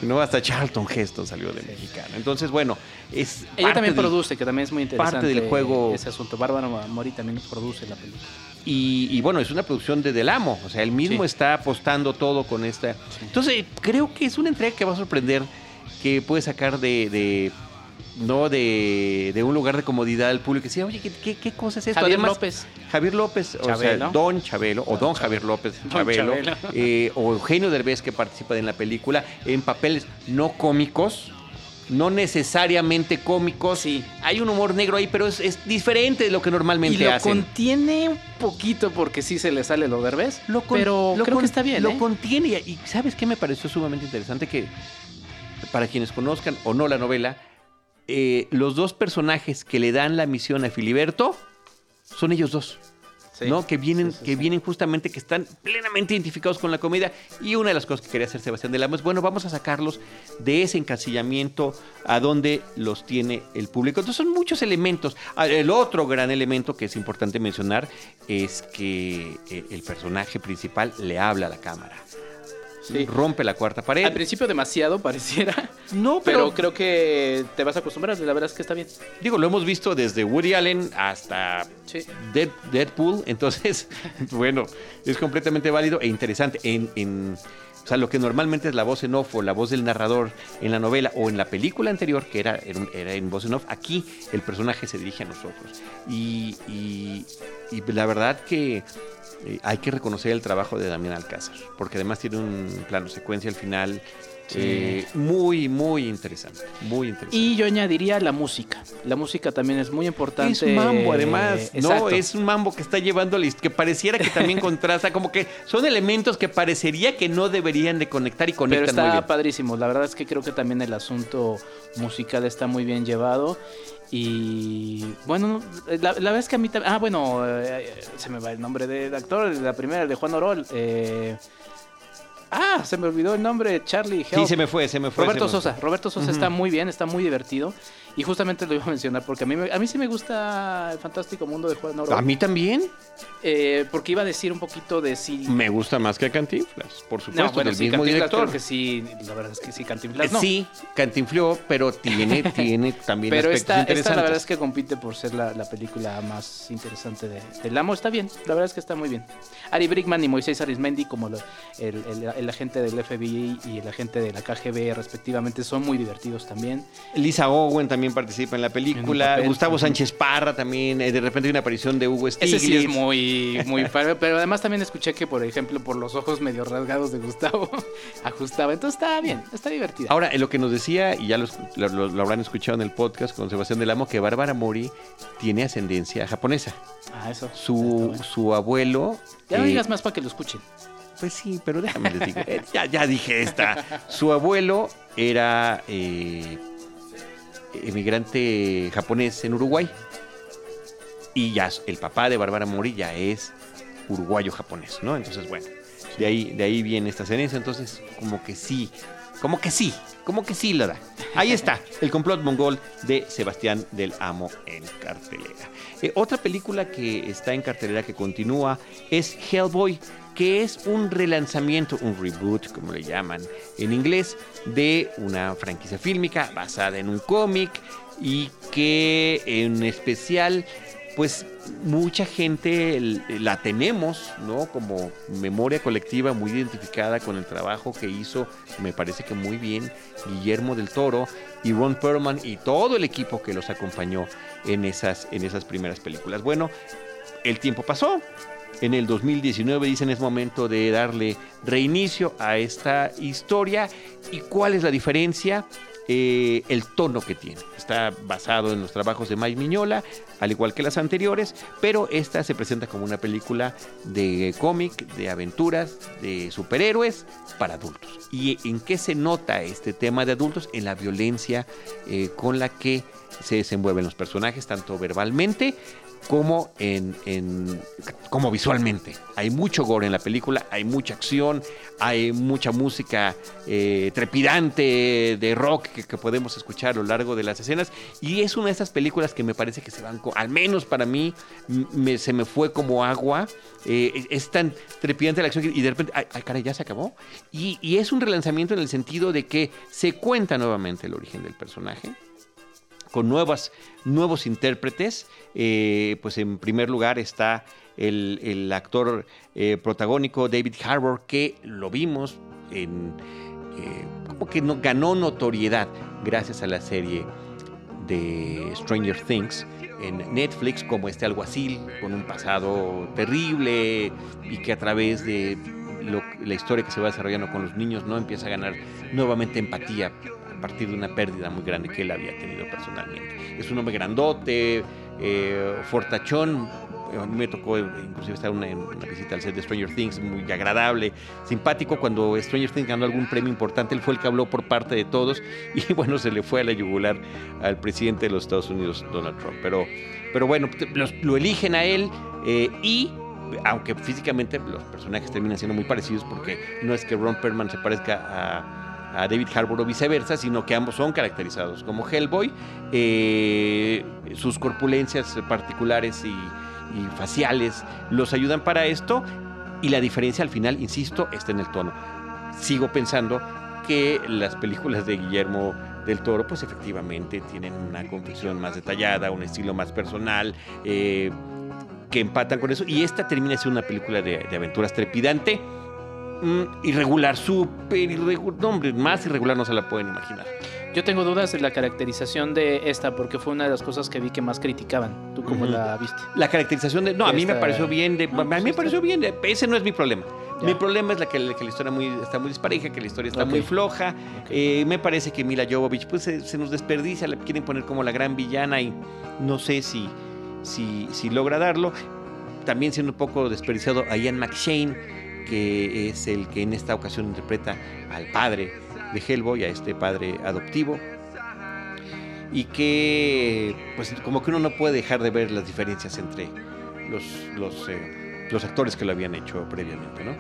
No, hasta Charlton Heston salió de mexicano. Entonces, bueno, es. Ella también produce, que también es muy interesante. Parte del juego. Ese asunto. Bárbara Mori también produce la película. Y, bueno, es una producción de Del Amo. O sea, él mismo está apostando todo con esta. Entonces, creo que es una entrega que va a sorprender, que puede sacar de no de, un lugar de comodidad al público. Decía, oye, ¿qué, qué, cosa es esto? Javier López. Javier López, o sea, Don Chabelo, o Don Javier López Chabelo, eh, o Eugenio Derbez, que participa en la película, en papeles no cómicos, no necesariamente cómicos. Sí. Hay un humor negro ahí, pero es, diferente de lo que normalmente y lo contiene un poquito porque sí se le sale lo Derbez, lo pero lo creo que está bien. Lo ¿eh? contiene y ¿sabes qué me pareció sumamente interesante? Que para quienes conozcan o no la novela, eh, los dos personajes que le dan la misión a Filiberto son ellos dos. ¿no? Que vienen, que vienen justamente, que están plenamente identificados con la comida. Y una de las cosas que quería hacer Sebastián del Amo es, bueno, vamos a sacarlos de ese encasillamiento a donde los tiene el público. Entonces son muchos elementos. Ah, el otro gran elemento que es importante mencionar es que eh, el personaje principal le habla a la cámara rompe la cuarta pared. Al principio demasiado pareciera. No, pero, creo que te vas a acostumbrar. La verdad es que está bien. Digo, lo hemos visto desde Woody Allen hasta Deadpool. Entonces, bueno, es completamente válido e interesante. En, o sea, lo que normalmente es la voz en off o la voz del narrador en la novela o en la película anterior, que era, era en voz en off, aquí el personaje se dirige a nosotros. y, y la verdad que hay que reconocer el trabajo de Damián Alcázar, porque además tiene un plano secuencia al final eh, muy, muy interesante, muy interesante. Y yo añadiría la música. La música también es muy importante. Es un mambo, además. no, es un mambo que está llevando a que pareciera que también contrasta, como que son elementos que parecería que no deberían de conectar y conectan Pero está muy bien. padrísimo. La verdad es que creo que también el asunto musical está muy bien llevado. Y bueno, la, la vez que a mí también. Ah, bueno, eh, se me va el nombre del actor, la primera, de Juan Orol. Eh, Ah, se me olvidó el nombre, Charlie. Sí, se me fue, se me fue. Roberto Sosa. Roberto Sosa está muy bien, está muy divertido. Y justamente lo iba a mencionar porque a mí, a mí sí me gusta el fantástico mundo de Juan Oro. A mí también. Eh, porque iba a decir un poquito de si... Me gusta más que Cantinflas, por supuesto, no, del mismo director. Creo que sí, la verdad es que sí, Cantinflas no. Sí, Cantinfló, pero tiene, tiene también pero aspectos esta, interesantes. Esta la verdad es que compite por ser la, la película más interesante de, del Amo. Está bien, la verdad es que está muy bien. Ari Brickman y Moisés Arismendi como el, el, el, agente del FBI y el agente de la KGB respectivamente son muy divertidos también. Lisa Owen también participa en la película. Gustavo Sánchez Parra también. Eh, de repente hay una aparición de Hugo Stiglitz. Ese sí es muy, muy Pero además también escuché que, por ejemplo, por los ojos medio rasgados de Gustavo, ajustaba. Entonces está bien, está divertido. Ahora, lo que nos decía, y ya lo, lo, habrán escuchado en el podcast con Sebastián del Amo, que Bárbara Mori tiene ascendencia japonesa. Ah, eso. Su, su abuelo ya no digas más para que lo escuchen. Pues sí, pero déjame les digo. eh, ya, ya dije esta. Su abuelo era eh, emigrante japonés en Uruguay. Y ya el papá de Bárbara Mori ya es uruguayo-japonés, ¿no? Entonces, bueno, de ahí, de ahí viene esta herencia. Entonces, como que sí, como que sí, como que sí la da. Ahí está, el complot mongol de Sebastián del Amo en cartelera. Eh, otra película que está en cartelera que continúa es Hellboy, que es un relanzamiento, un reboot, como le llaman en inglés, de una franquicia fílmica basada en un cómic y que en especial pues mucha gente la tenemos, ¿no? Como memoria colectiva muy identificada con el trabajo que hizo, me parece que muy bien, Guillermo del Toro y Ron Perlman y todo el equipo que los acompañó en esas, en esas primeras películas. Bueno, el tiempo pasó. En el 2019 dicen es momento de darle reinicio a esta historia. ¿Y cuál es la diferencia? Eh, el tono que tiene. Está basado en los trabajos de Mike Miñola, al igual que las anteriores, pero esta se presenta como una película de cómic, de aventuras, de superhéroes para adultos. ¿Y en qué se nota este tema de adultos? En la violencia eh, con la que se desenvuelven los personajes, tanto verbalmente como en, en- como visualmente. Hay mucho gore en la película, hay mucha acción, hay mucha música eh, trepidante de rock que, podemos escuchar a lo largo de las escenas y es una de esas películas que me parece que se van, al menos para mí, me- se me fue como agua. Eh, es tan trepidante la acción y de repente, ay, ay, caray, ya se acabó. Y, y es un relanzamiento en el sentido de que se cuenta nuevamente el origen del personaje con nuevas, nuevos intérpretes. Eh, pues en primer lugar está el, el actor eh, protagónico David Harbour, que lo vimos en... eh, como que no, ganó notoriedad gracias a la serie de Stranger Things en Netflix como este alguacil con un pasado terrible y que a través de lo- la historia que se va desarrollando con los niños no empieza a ganar nuevamente empatía partir de una pérdida muy grande que él había tenido personalmente. Es un hombre grandote, eh, fortachón. A mí me tocó eh, inclusive estar en una visita al set de Stranger Things, muy agradable, simpático. Cuando Stranger Things ganó algún premio importante, él fue el que habló por parte de todos y bueno, se le fue a la yugular al presidente de los Estados Unidos, Donald Trump. Pero, pero bueno, los- lo eligen a él eh, y aunque físicamente los personajes terminan siendo muy parecidos porque no es que Ron Perlman se parezca a, a David Harbour o viceversa, sino que ambos son caracterizados como Hellboy. Eh, sus corpulencias particulares y, faciales los ayudan para esto y la diferencia al final, insisto, está en el tono. Sigo pensando que las películas de Guillermo del Toro, pues efectivamente tienen una confección más detallada, un estilo más personal, eh, que empatan con eso. Y esta termina siendo una película de, de aventuras trepidante, mm, irregular, súper irregular. No, hombre, más irregular no se la pueden imaginar. Yo tengo dudas de la caracterización de esta porque fue una de las cosas que vi que más criticaban. ¿Tú cómo la viste? La caracterización de. No, a mí me pareció bien. De, No, a mí pues me pareció bien. de- ese no es mi problema. Ya. Mi problema es la que, la que la historia muy, está muy dispareja, que la historia está muy floja. Eh, me parece que Mila Jovovich pues, se, se nos desperdicia, la quieren poner como la gran villana y no sé si, si, si logra darlo. También siendo un poco desperdiciado a Ian McShane, que es el que en esta ocasión interpreta al padre de Hellboy, a este padre adoptivo. Y que, pues, como que uno no puede dejar de ver las diferencias entre los, los, eh, los actores que lo habían hecho previamente, ¿no?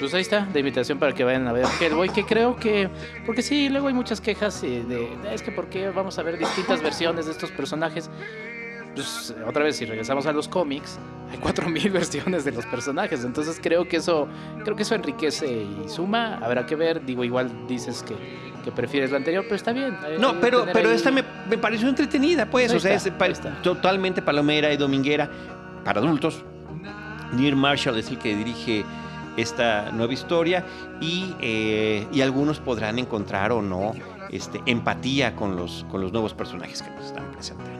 Pues ahí está, de invitación para que vayan a ver Hellboy, que creo que, porque sí, luego hay muchas quejas eh, de, es que por qué vamos a ver distintas versiones de estos personajes. Pues otra vez, si regresamos a los cómics, hay 4000 versiones de los personajes, entonces creo que eso, creo que eso enriquece y suma, habrá que ver, digo, igual dices que, que prefieres la anterior, pero está bien. hay No, que pero, pero ahí- esta me, me pareció entretenida, pues. Ahí o sea, está, es pa- totalmente palomera y dominguera para adultos. Neil Marshall es el que dirige esta nueva historia y, eh, y algunos podrán encontrar o no este, empatía con los, con los nuevos personajes que nos están presentando.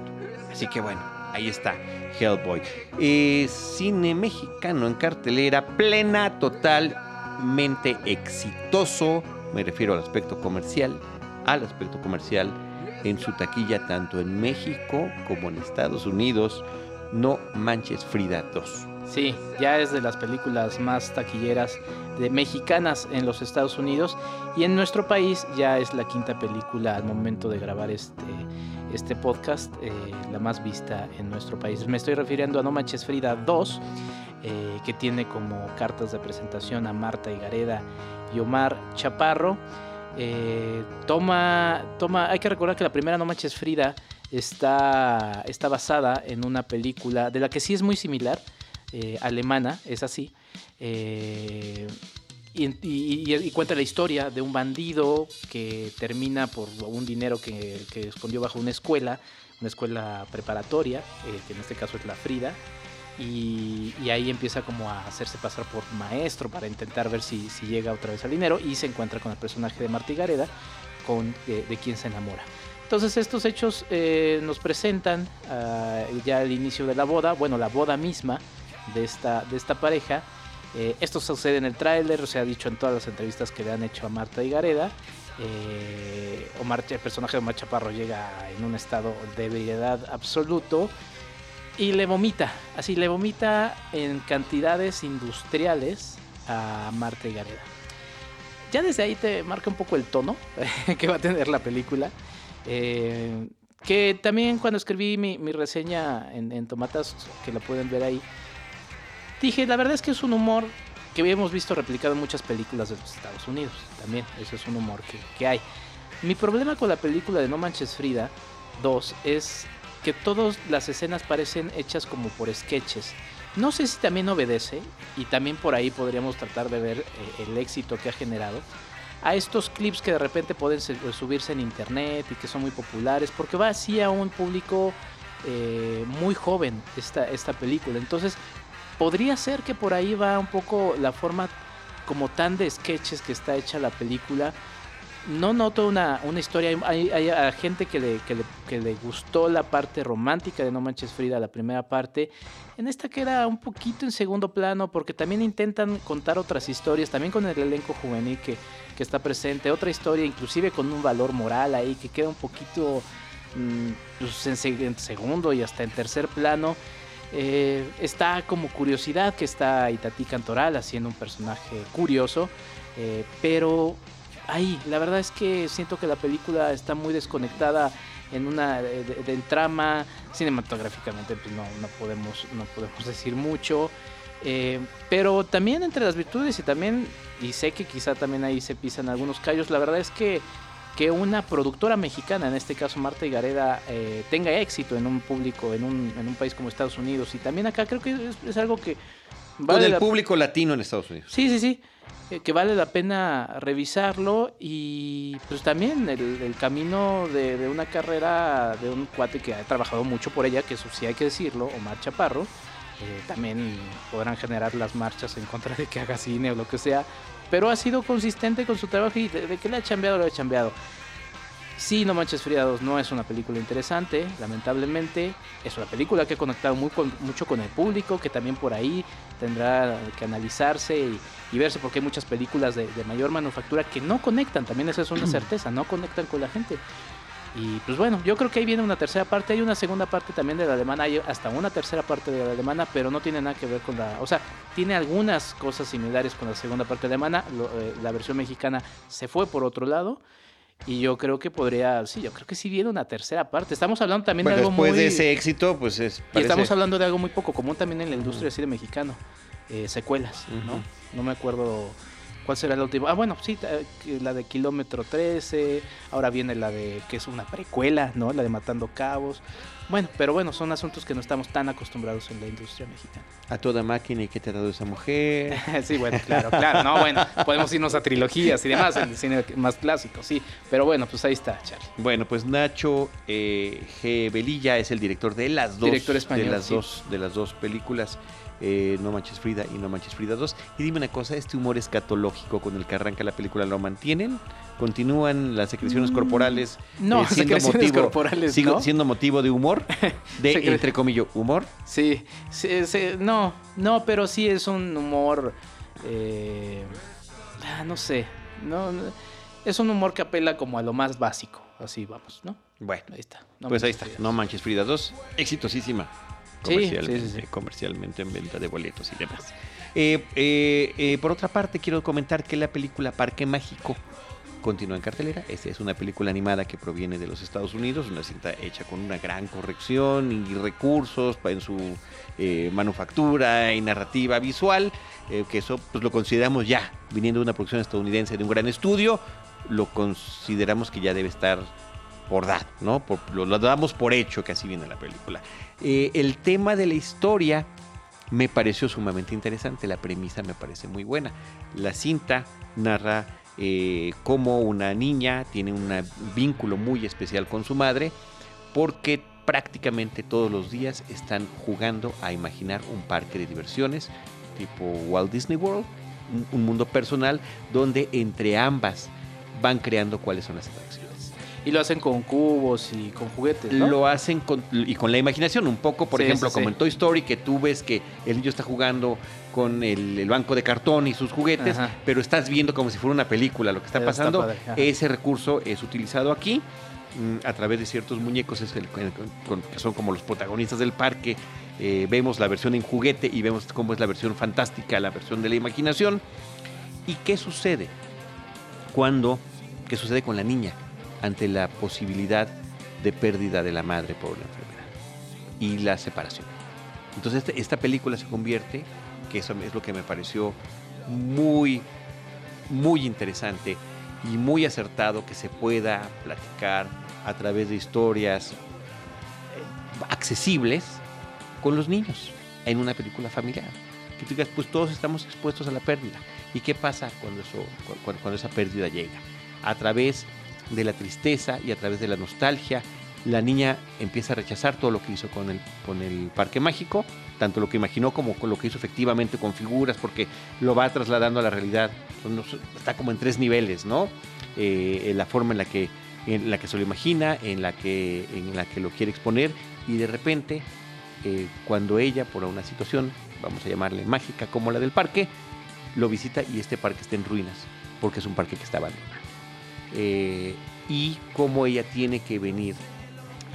Así que bueno, ahí está Hellboy. Eh, cine mexicano en cartelera, plena, totalmente exitoso. Me refiero al aspecto comercial, al aspecto comercial en su taquilla tanto en México como en Estados Unidos No Manches Frida 2. Sí, ya es de las películas más taquilleras de mexicanas en los Estados Unidos y en nuestro país ya es la quinta película al momento de grabar este, este podcast, eh, la más vista en nuestro país. Me estoy refiriendo a No Manches Frida 2, eh, que tiene como cartas de presentación a Marta Higareda y Omar Chaparro. Eh, toma, toma, hay que recordar que la primera No Manches Frida está, está basada en una película de la que sí es muy similar, alemana, es así. Eh, y, cuenta la historia de un bandido que termina por un dinero que, escondió bajo una escuela, una escuela preparatoria, eh, que en este caso es la Frida. Y, ahí empieza como a hacerse pasar por maestro para intentar ver si, llega otra vez al dinero y se encuentra con el personaje de Martí Gareda, con, de, quien se enamora. Entonces estos hechos nos presentan ah, ya el inicio de la boda, bueno, la boda misma, de esta, de esta pareja. Eh, esto sucede en el tráiler, se ha dicho en todas las entrevistas que le han hecho a Marta y Gareda. Eh, el personaje de Omar Chaparro llega en un estado de ebriedad absoluto y le vomita, así le vomita en cantidades industriales a Marta y Gareda. Ya desde ahí te marca un poco el tono que va a tener la película. Eh, que también cuando escribí mi, reseña en, en, Tomatas, que la pueden ver ahí, Dije, la verdad es que es un humor que hemos visto replicado en muchas películas de los Estados Unidos. También, eso es un humor que, hay. Mi problema con la película de No Manches Frida 2 es que todas las escenas parecen hechas como por sketches. No sé si también obedece, y también por ahí podríamos tratar de ver eh, el éxito que ha generado, a estos clips que de repente pueden subirse en internet y que son muy populares, porque va así a un público eh, muy joven esta, esta película. Entonces, podría ser que por ahí va un poco la forma como tan de sketches que está hecha la película. No noto una, una historia. Hay, hay, gente que le, que, le, gustó la parte romántica de No Manches Frida, la primera parte. En esta queda un poquito en segundo plano porque también intentan contar otras historias, también con el elenco juvenil que, que está presente. Otra historia inclusive con un valor moral ahí que queda un poquito mm, pues, en segundo y hasta en tercer plano. Eh, está como curiosidad que está Itatí Cantoral haciendo un personaje curioso, eh, pero ahí, la verdad es que siento que la película está muy desconectada en una del trama. Cinematográficamente pues no, no podemos no podemos decir mucho. Eh, pero también entre las virtudes y también y sé que quizá también ahí se pisan algunos callos la verdad es que que una productora mexicana, en este caso Marta y Gareda, eh, tenga éxito en un público, en un, en un país como Estados Unidos. Y también acá creo que es, algo que... Vale Con el público latino en Estados Unidos. Sí, sí, sí. Eh, que vale la pena revisarlo y pues también el, camino de, una carrera de un cuate que ha trabajado mucho por ella, que eso sí hay que decirlo, Omar Chaparro. Eh, también podrán generar las marchas en contra de que haga cine o lo que sea, pero ha sido consistente con su trabajo y de, que le ha chambeado, lo ha chambeado. Sí, No Manches Friados no es una película interesante, lamentablemente. Es una película que ha conectado muy mucho con el público, que también por ahí tendrá que analizarse y, verse, porque hay muchas películas de, mayor manufactura que no conectan, también esa es una certeza, no conectan con la gente. Y pues bueno, yo creo que ahí viene una tercera parte, hay una segunda parte también de la alemana, hay hasta una tercera parte de la alemana, pero no tiene nada que ver con la, o sea, tiene algunas cosas similares con la segunda parte alemana, eh, la versión mexicana se fue por otro lado. Y yo creo que podría, sí, yo creo que sí viene una tercera parte. Estamos hablando también de algo después de ese éxito, pues es... Y estamos hablando de algo muy poco común también en la industria del cine mexicano. Eh, secuelas, ¿no? No me acuerdo ¿Cuál será la última? Ah, bueno, sí, la de Kilómetro 13. Ahora viene la de que es una precuela, ¿no? La de Matando Cabos. Bueno, pero bueno, son asuntos que no estamos tan acostumbrados en la industria mexicana. A toda máquina y qué te ha dado esa mujer. sí, bueno, claro, claro. No, bueno, podemos irnos a trilogías y demás, en el cine más clásico, sí. Pero bueno, pues ahí está, Charlie. Bueno, pues Nacho eh, G. Belilla es el director de las dos, director español, de las dos, de las dos películas. Eh, no Manches Frida y No Manches Frida 2. Y dime una cosa, ¿este humor escatológico con el que arranca la película lo mantienen? ¿Continúan las secreciones mm, corporales? No, eh, siendo motivo, corporales siendo motivo de humor, de entre comillas humor. Sí, no, no, pero sí es un humor, eh, ah, no sé, no, es un humor que apela como a lo más básico, así vamos, ¿no? Bueno, ahí está. pues ahí está, No Manches Frida 2, exitosísima. Comercialmente, comercialmente en venta de boletos y demás. Eh, eh, eh, por otra parte, quiero comentar que la película Parque Mágico continúa en cartelera. Esta es una película animada que proviene de los Estados Unidos, una cinta hecha con una gran corrección y recursos en su manufactura y narrativa visual, que eso pues, lo consideramos ya, viniendo de una producción estadounidense de un gran estudio, lo consideramos que ya debe estar por dar, ¿no? lo, damos por hecho que así viene la película. El tema de la historia me pareció sumamente interesante. La premisa me parece muy buena. La cinta narra eh, cómo una niña tiene un vínculo muy especial con su madre porque prácticamente todos los días están jugando a imaginar un parque de diversiones tipo Walt Disney World, un mundo personal donde entre ambas van creando cuáles son las atracciones. Y lo hacen con cubos y con juguetes, ¿no? Lo hacen con, y con la imaginación, un poco, por ejemplo, como en Toy Story, que tú ves que el niño está jugando con el, banco de cartón y sus juguetes, pero estás viendo como si fuera una película lo que está pasando. Ese recurso es utilizado aquí mm, a través de ciertos muñecos es el, que son como los protagonistas del parque. Eh, vemos la versión en juguete y vemos cómo es la versión fantástica, la versión de la imaginación. ¿Y qué sucede cuando, qué sucede con la niña? Ante la posibilidad de pérdida de la madre por la enfermedad y la separación. Entonces este, esta película se convierte, que eso es lo que me pareció muy, muy interesante y muy acertado que se pueda platicar a través de historias eh, accesibles con los niños en una película familiar. Que tú digas, pues todos estamos expuestos a la pérdida. ¿Y qué pasa cuando, eso, cuando esa pérdida llega? A través la tristeza y a través de la nostalgia, la niña empieza a rechazar todo lo que hizo con el, con el parque mágico, tanto lo que imaginó como lo que hizo efectivamente con figuras, porque lo va trasladando a la realidad. Está como en tres niveles, ¿no? Eh, la forma en la que en la que se lo imagina, en la que, en la que lo quiere exponer, y de repente, eh, cuando ella, por una situación, vamos a llamarle mágica como la del parque, lo visita y este parque está en ruinas, porque es un parque que está abandonado. Eh, y cómo ella tiene que venir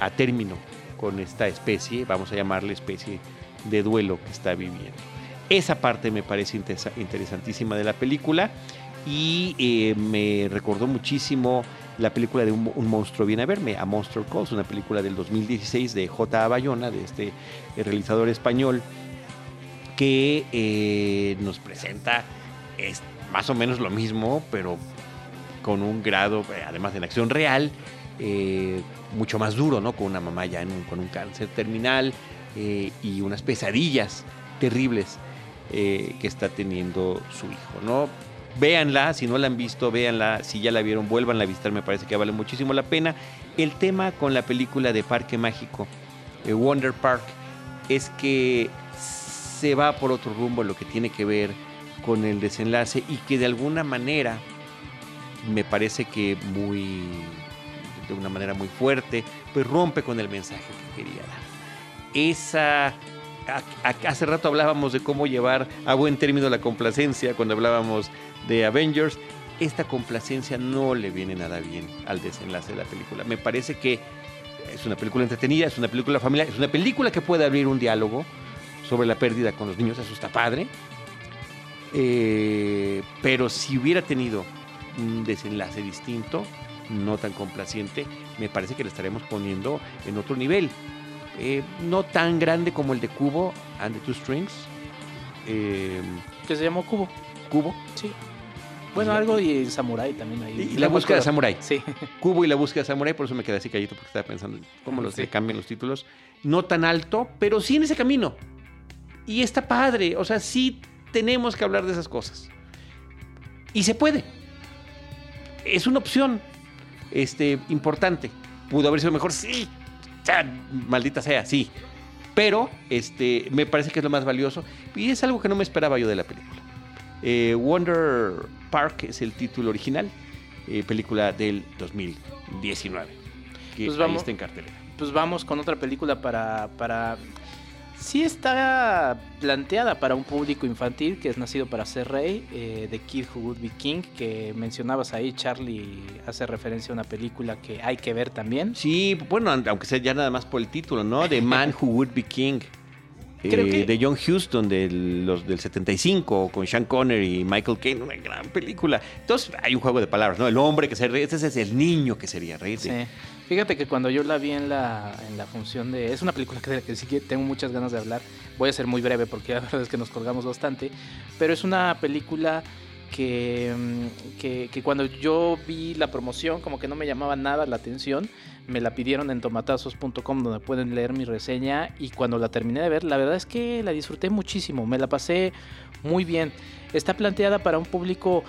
a término con esta especie, vamos a llamarle especie de duelo que está viviendo. Esa parte me parece interesantísima de la película y eh, me recordó muchísimo la película de un, monstruo viene a verme, A Monster Calls, una película del 2016 de J. Bayona, de este realizador español, que nos presenta es más o menos lo mismo, pero con un grado, eh, además de en acción real, eh, mucho más duro, ¿no? Con una mamá ya con un cáncer terminal eh, y unas pesadillas terribles que está teniendo su hijo, ¿no? Véanla, si no la han visto, véanla, si ya la vieron, vuelvan a visitar, me parece que vale muchísimo la pena. El tema con la película de Parque Mágico, Wonder Park, es que se va por otro rumbo lo que tiene que ver con el desenlace y que de alguna manera me parece que muy de una manera muy fuerte, pues rompe con el mensaje que quería dar. Esa hace rato hablábamos de cómo llevar a buen término la complacencia cuando hablábamos de Avengers. Esta complacencia no le viene nada bien al desenlace de la película. Me parece que es una película entretenida, es una película familiar, es una película que puede abrir un diálogo sobre la pérdida con los niños, eso está padre. Eh, pero si hubiera tenido un desenlace distinto, no tan complaciente, me parece que le estaremos poniendo en otro nivel. Eh, no tan grande como el de Cubo and the Two Strings. Eh, que se llamó Cubo. Cubo. Sí. Bueno, algo y Samurai también ahí. Y, la, búsqueda de Samurai. Sí. Cubo y la búsqueda de Samurai, por eso me quedé así callito porque estaba pensando cómo los cambian los títulos. No tan alto, pero sí en ese camino. Y está padre. O sea, sí tenemos que hablar de esas cosas. Y se puede es una opción este, importante. Pudo haber sido mejor, sí. maldita sea, sí. Pero este, me parece que es lo más valioso. Y es algo que no me esperaba yo de la película. Eh, Wonder Park es el título original. Eh, película del 2019. Que pues vamos, está en cartelera. Pues vamos con otra película para, para sí está planteada para un público infantil que es nacido para ser rey, eh, The Kid Who Would Be King, que mencionabas ahí, Charlie hace referencia a una película que hay que ver también. Sí, bueno, aunque sea ya nada más por el título, ¿no? The Man Who Would Be King. eh, de John Hughes, donde los del 75, con Sean Connery y Michael Caine, una gran película. Entonces hay un juego de palabras, ¿no? El hombre que sería, ese es el niño que sería rey. Sí. Fíjate que cuando yo la vi en la, en la función de... Es una película que, que sí que tengo muchas ganas de hablar. Voy a ser muy breve porque la verdad es que nos colgamos bastante. Pero es una película que, mm, que, que, cuando yo vi la promoción como que no me llamaba nada la atención. Me la pidieron en tomatazos.com donde pueden leer mi reseña y cuando la terminé de ver la verdad es que la disfruté muchísimo, me la pasé muy bien. Está planteada para un público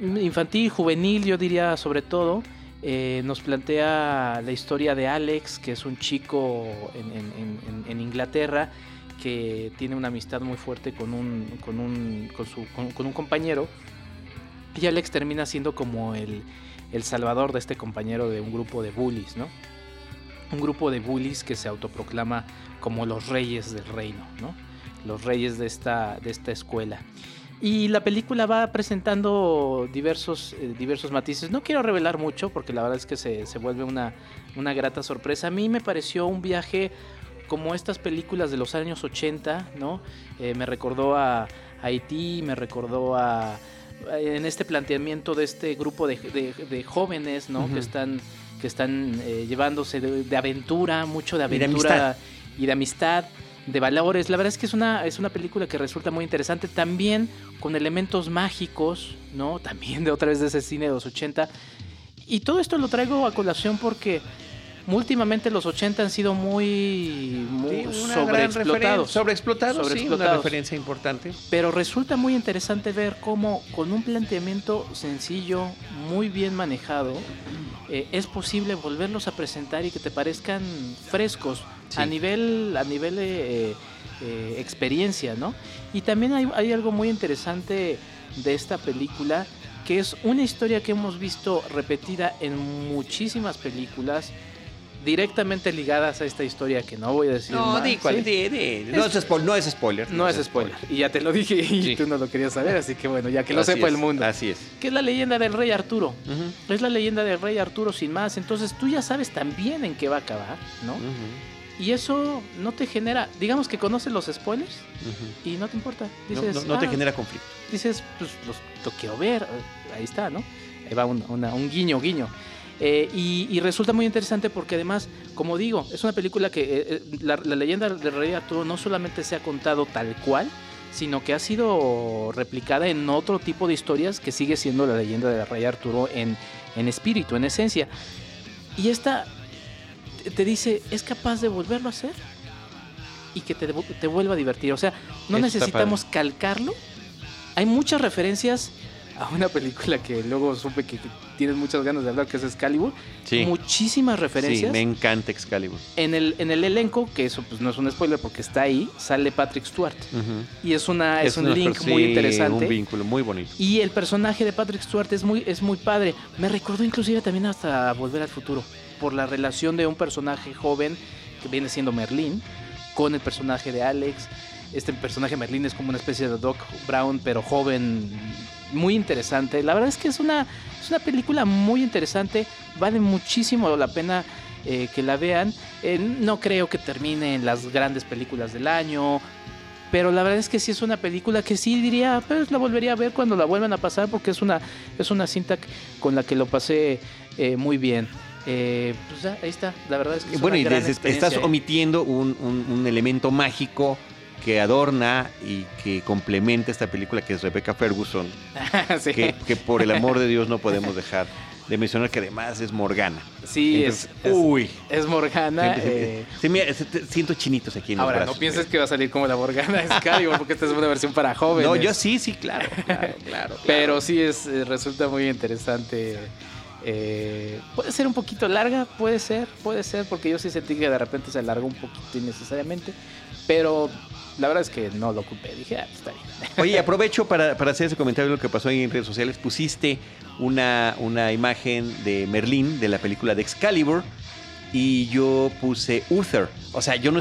infantil, juvenil yo diría sobre todo. Eh, nos plantea la historia de Alex, que es un chico en, Inglaterra que tiene una amistad muy fuerte con un, con un, con un compañero. Y Alex termina siendo como el, el, salvador de este compañero de un grupo de bullies, ¿no? Un grupo de bullies que se autoproclama como los reyes del reino, ¿no? Los reyes de esta, de esta escuela. Y la película va presentando diversos, eh, diversos matices. No quiero revelar mucho porque la verdad es que se, se vuelve una, una grata sorpresa. A mí me pareció un viaje como estas películas de los años 80, ¿no? Eh, me recordó a Haití, me recordó a en este planteamiento de este grupo de, de, de jóvenes, ¿no? Uh -huh. Que están que están eh, llevándose de, de, aventura, mucho de aventura y de amistad, de valores. La verdad es que es una es una película que resulta muy interesante, también con elementos mágicos, ¿no? También de otra vez de ese cine de los 80. Y todo esto lo traigo a colación porque últimamente los 80 han sido muy, muy sí, sobreexplotados. Sobreexplotados, sí, una referencia importante. Pero resulta muy interesante ver cómo con un planteamiento sencillo, muy bien manejado, eh, es posible volverlos a presentar y que te parezcan frescos sí. a nivel, a nivel eh, eh, experiencia, ¿no? Y también hay, hay algo muy interesante de esta película que es una historia que hemos visto repetida en muchísimas películas directamente ligadas a esta historia que no voy a decir. No, más, di, cuál, ¿sí? di, di. No, es, es, no es spoiler. No, no es, es spoiler. spoiler. Y ya te lo dije y sí. tú no lo querías saber, así que bueno, ya que lo así sepa es, el mundo. Así es. Que es la leyenda del rey Arturo. Uh -huh. Es la leyenda del rey Arturo sin más. Entonces tú ya sabes también en qué va a acabar, ¿no? Uh -huh. Y eso no te genera, digamos que conoces los spoilers uh -huh. y no te importa. Dices, no, no, no te ah, genera conflicto. Dices, pues los, lo quiero ver, ahí está, ¿no? Ahí va una, una, un guiño, guiño. Eh, y, y, resulta muy interesante porque además, como digo, es una película que eh, eh, la, la, leyenda del rey Arturo no solamente se ha contado tal cual, sino que ha sido replicada en otro tipo de historias que sigue siendo la leyenda del rey Arturo en, en espíritu, en esencia. Y esta te dice, ¿es capaz de volverlo a hacer? Y que te, te vuelva a divertir. O sea, no Está necesitamos padre. calcarlo. Hay muchas referencias a una película que luego supe que, que tienes muchas ganas de hablar, que es Excalibur. Sí. Muchísimas referencias. Sí, me encanta Excalibur. En el, en el elenco, que eso pues no es un spoiler porque está ahí, sale Patrick Stewart. Uh -huh. Y es, una, es, es un link muy interesante. Un vínculo muy bonito. Y el personaje de Patrick Stewart es muy, es muy padre. Me recordó inclusive también hasta Volver al Futuro, por la relación de un personaje joven que viene siendo Merlín con el personaje de Alex. Este personaje Merlín es como una especie de Doc Brown, pero joven muy interesante. La verdad es que es una, es una película muy interesante. Vale muchísimo la pena eh, que la vean. Eh, no creo que termine en las grandes películas del año. Pero la verdad es que sí es una película que sí diría, pues la volvería a ver cuando la vuelvan a pasar porque es una, es una cinta con la que lo pasé eh, muy bien. Eh, pues ya, ahí está, la verdad es que es bueno, una y gran estás omitiendo un, un, un elemento mágico que adorna y que complementa esta película que es Rebecca Ferguson, sí. que, que, por el amor de Dios no podemos dejar de mencionar que además es Morgana. Sí, Entonces, es, uy, es Morgana. Sí, eh... sí, mira, siento chinitos aquí en Ahora, los brazos, no pienses mira. que va a salir como la Morgana de Excalibur, porque esta es una versión para jóvenes. No, yo sí, sí, claro, claro, claro, claro. Pero sí es, eh, resulta muy interesante. Eh, puede ser un poquito larga, puede ser, puede ser, porque yo sí sentí que de repente se alargó un poquito innecesariamente, pero la verdad es que no lo ocupé. Dije, ah, está bien. Oye, aprovecho para, para, hacer ese comentario de lo que pasó ahí en redes sociales. Pusiste una, una imagen de Merlín, de la película de Excalibur, y yo puse Uther. O sea, yo no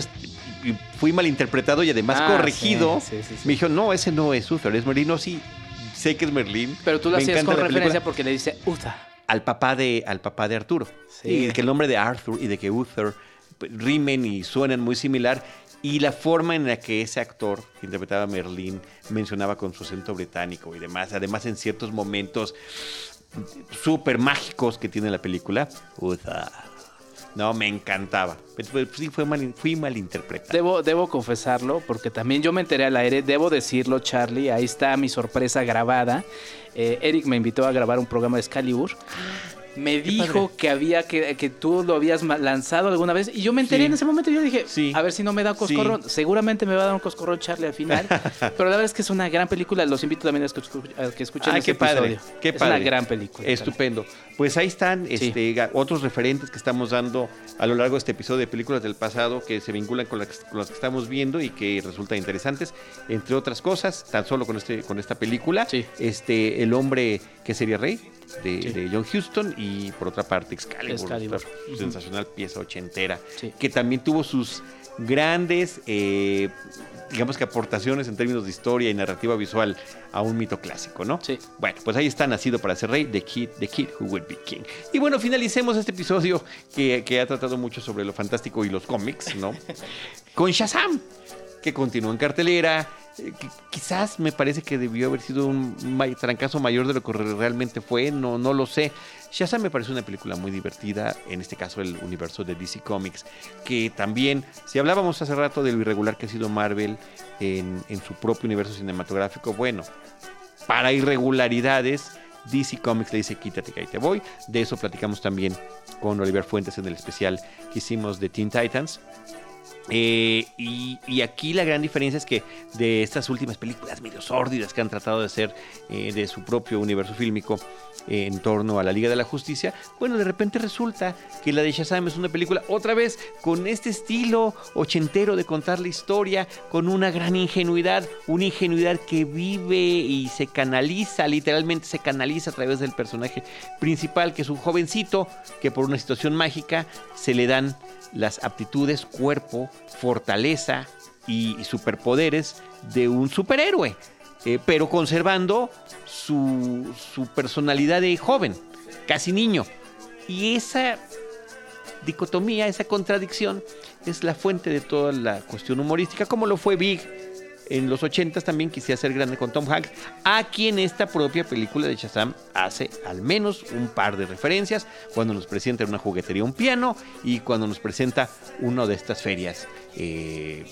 fui malinterpretado y además ah, corregido. Sí, sí, sí, Me dijo, no, ese no es Uther, es Merlín. No, sí, sé que es Merlín. Pero tú lo hacías con referencia porque le dice Uther. Al papá de, al papá de Arturo. Y que el nombre de Arthur y de que Uther rimen y suenan muy similar. Y la forma en la que ese actor que interpretaba a Merlín mencionaba con su acento británico y demás, además en ciertos momentos súper mágicos que tiene la película. Uza. No, me encantaba. Sí, fue mal, fui malinterpretado. Debo, debo confesarlo, porque también yo me enteré al aire, debo decirlo, Charlie, ahí está mi sorpresa grabada. Eh, Eric me invitó a grabar un programa de Excalibur. Me dijo que había que, que tú lo habías lanzado alguna vez y yo me enteré Sí. en ese momento y yo dije, Sí. a ver si no me da un coscorrón. Seguramente me va a dar un coscorrón Charlie al final, pero la verdad es que es una gran película. Los invito también a, escu- a que escuchen Ay, este qué padre, episodio. qué es padre. una gran película. Estupendo. Pues ahí están este, otros referentes que estamos dando a lo largo de este episodio de películas del pasado que se vinculan con, las- con las que estamos viendo y que resultan interesantes, entre otras cosas, tan solo con, este, con esta película, este, El hombre que sería rey de, Sí. de John Huston y por otra parte Excalibur, sensacional pieza ochentera, Sí. que también tuvo sus grandes, eh, digamos que aportaciones en términos de historia y narrativa visual a un mito clásico, ¿no? Sí. Bueno, pues ahí está Nacido para ser rey, The Kid, The Kid Who Would Be King. Y bueno, finalicemos este episodio que, que ha tratado mucho sobre lo fantástico y los cómics, ¿no? Con Shazam, que continúa en cartelera. eh, quizás me parece que debió haber sido un trancazo mayor de lo que re- realmente fue, no, no lo sé. Shazam me parece una película muy divertida, en este caso el universo de DC Comics, que también, si hablábamos hace rato de lo irregular que ha sido Marvel en, en su propio universo cinematográfico, bueno, para irregularidades, DC Comics le dice quítate que ahí te voy. De eso platicamos también con Oliver Fuentes en el especial que hicimos de Teen Titans. Eh, y, aquí la gran diferencia es que de estas últimas películas medio sórdidas que han tratado de hacer eh, de su propio universo fílmico eh, en torno a la Liga de la Justicia, bueno, de repente resulta que la de Shazam es una película otra vez con este estilo ochentero de contar la historia, con una gran ingenuidad, una ingenuidad que vive y se canaliza, literalmente se canaliza a través del personaje principal, que es un jovencito que por una situación mágica se le dan las aptitudes, cuerpo, fortaleza y, superpoderes de un superhéroe, eh, pero conservando su, su personalidad de joven, casi niño. Y esa dicotomía, esa contradicción, es la fuente de toda la cuestión humorística, como lo fue Big en los 80 también quisiera ser grande con Tom Hanks, a quien esta propia película de Shazam hace al menos un par de referencias cuando nos presenta en una juguetería un piano y cuando nos presenta una de estas ferias eh,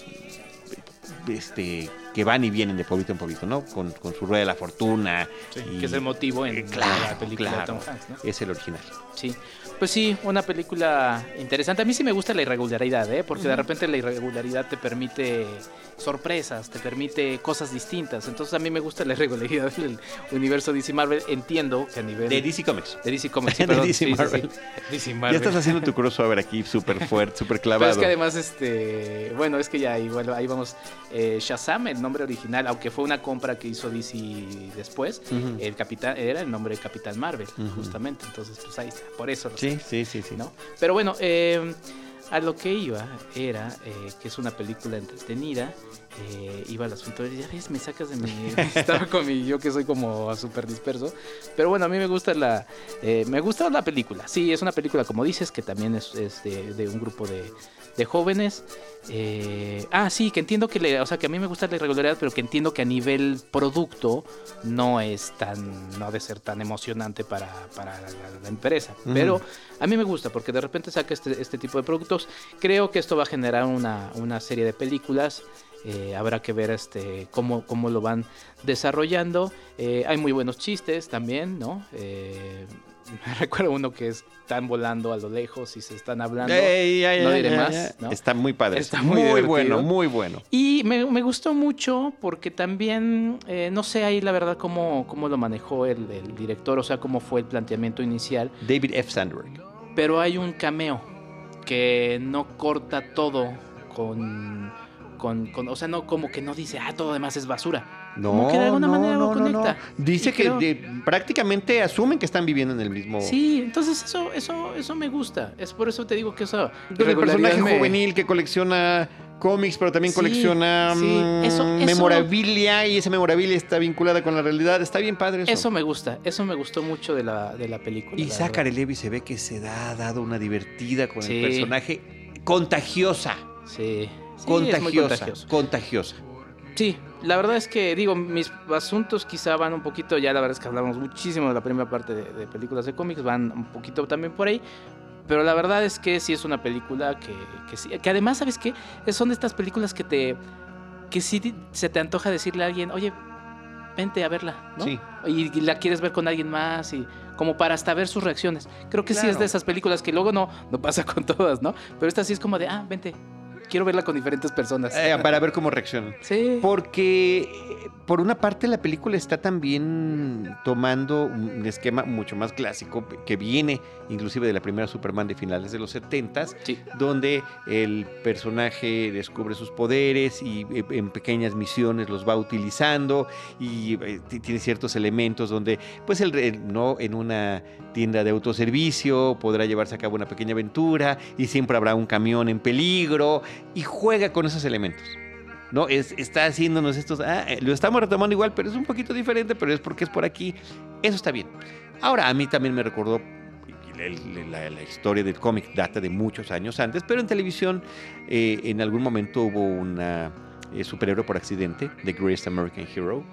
este, que van y vienen de pueblito en pueblito, ¿no? Con, con su rueda de la fortuna. y- que es el motivo en Eh, claro, la película claro, de Tom Hanks, ¿no? Es el original. Sí, pues sí, una película interesante. A mí sí me gusta la irregularidad, ¿eh? porque de repente la irregularidad te permite sorpresas, te permite cosas distintas. Entonces a mí me gusta la irregularidad del universo DC Marvel. Entiendo que a nivel De DC Comics. de DC Comics, sí, de DC sí, sí, sí. Marvel. DC Ya Marvel. estás haciendo tu crossover aquí súper fuerte, súper Pero clavado. es que además, este, bueno, es que ya igual ahí vamos. Eh, Shazam, el nombre original, aunque fue una compra que hizo DC después, el capitán era el nombre de Capitán Marvel, justamente. Entonces, pues ahí está. Por eso lo Sí, sí, sí, sí. ¿no? Pero bueno, eh, a lo que iba era eh, que es una película entretenida. eh, iba al asunto ya ves, me sacas de mi... Estaba con mi... Yo que soy como súper disperso. Pero bueno, a mí me gusta la... eh, me gusta la película. Sí, es una película, como dices, que también es, es de, de un grupo de, de jóvenes. Eh, ah, sí, que entiendo que... Le, o sea, que a mí me gusta la irregularidad, pero que entiendo que a nivel producto no es tan... No ha de ser tan emocionante para, para la, la empresa. Pero a mí me gusta porque de repente saca este, este tipo de productos. Creo que esto va a generar una, una serie de películas. Eh, habrá que ver este cómo, cómo lo van desarrollando. Eh, hay muy buenos chistes también, ¿no? Eh, me recuerdo uno que están volando a lo lejos y se están hablando. Ey, no diré más. Está muy padre. Está muy, muy bueno, muy bueno. Y me, me gustó mucho porque también, eh, no sé ahí la verdad cómo, cómo lo manejó el, el director, o sea, cómo fue el planteamiento inicial. David F. Sandberg. pero hay un cameo que no corta todo con, con, con- o sea, no como que no dice, ah, todo demás es basura. No, que de alguna no, manera lo no, no, no. conecta. Dice Y que creo- de- prácticamente asumen que están viviendo en el mismo. Sí, entonces eso, eso, eso me gusta. Es por eso te digo que eso. Entonces, el personaje me- juvenil que colecciona cómics, pero también Sí, colecciona sí. mm, Eso- eso- memorabilia y esa memorabilia está vinculada con la realidad. Está bien padre eso. Eso me gusta, eso me gustó mucho de la, de la película. y Zachary. Levi se ve que se da, ha dado una divertida con Sí. el personaje contagiosa. Sí, contagiosa, contagiosa. Sí, la verdad es que, digo, mis asuntos quizá van un poquito, ya la verdad es que hablamos muchísimo de la primera parte de, películas de cómics, van un poquito también por ahí, pero la verdad es que sí es una película que, que sí, que además, ¿sabes qué? Son de estas películas que te, que sí se te antoja decirle a alguien, oye, vente a verla, ¿no? Sí. Y, la quieres ver con alguien más y como para hasta ver sus reacciones. Creo que sí es de esas películas que luego no, no pasa con todas, ¿no? Pero esta sí es como de, ah, vente, quiero verla con diferentes personas. Eh, para ver cómo reaccionan. Sí. Porque, por una parte, la película está también tomando un esquema mucho más clásico que viene inclusive de la primera Superman de finales de los 70 donde el personaje descubre sus poderes y eh, en pequeñas misiones los va utilizando y eh, tiene ciertos elementos donde, pues, el, no en una tienda de autoservicio podrá llevarse a cabo una pequeña aventura y siempre habrá un camión en peligro y juega con esos elementos. ¿no? Es, está haciéndonos estos, ah, eh, lo estamos retomando igual, pero es un poquito diferente, pero es porque es por aquí. Eso está bien. Ahora, a mí también me recordó, la, historia del cómic data de muchos años antes, pero en televisión eh, en algún momento hubo una eh, superhéroe por accidente, The Greatest American Hero,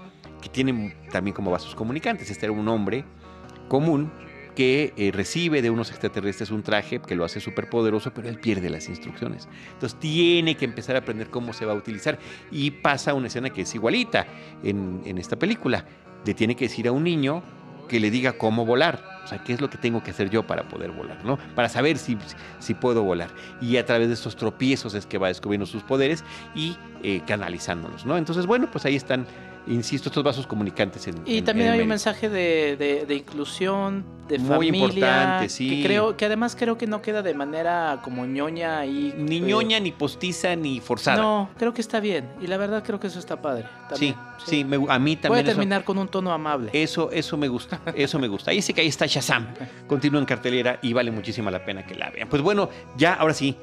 que tiene también como vasos comunicantes. Este era un hombre común que eh, recibe de unos extraterrestres un traje que lo hace súper poderoso, pero él pierde las instrucciones. Entonces tiene que empezar a aprender cómo se va a utilizar. Y pasa una escena que es igualita en, en esta película. Le tiene que decir a un niño que le diga cómo volar. O sea, qué es lo que tengo que hacer yo para poder volar, ¿no? Para saber si, si puedo volar. Y a través de estos tropiezos es que va descubriendo sus poderes y eh, canalizándolos, ¿no? Entonces, bueno, pues ahí están insisto, estos vasos comunicantes en Y también hay un mensaje de, de, inclusión, de Muy importante, sí. Que, creo, que además creo que no queda de manera como ñoña y... Ni eh, ñoña, ni postiza, ni forzada. No, creo que está bien. Y la verdad creo que eso está padre. sí, sí, a mí también. Puede terminar con un tono amable. Eso, eso me gusta, eso me gusta. Ahí sí que ahí está Shazam. Continúa en cartelera y vale muchísimo la pena que la vean. Pues bueno, ya ahora sí,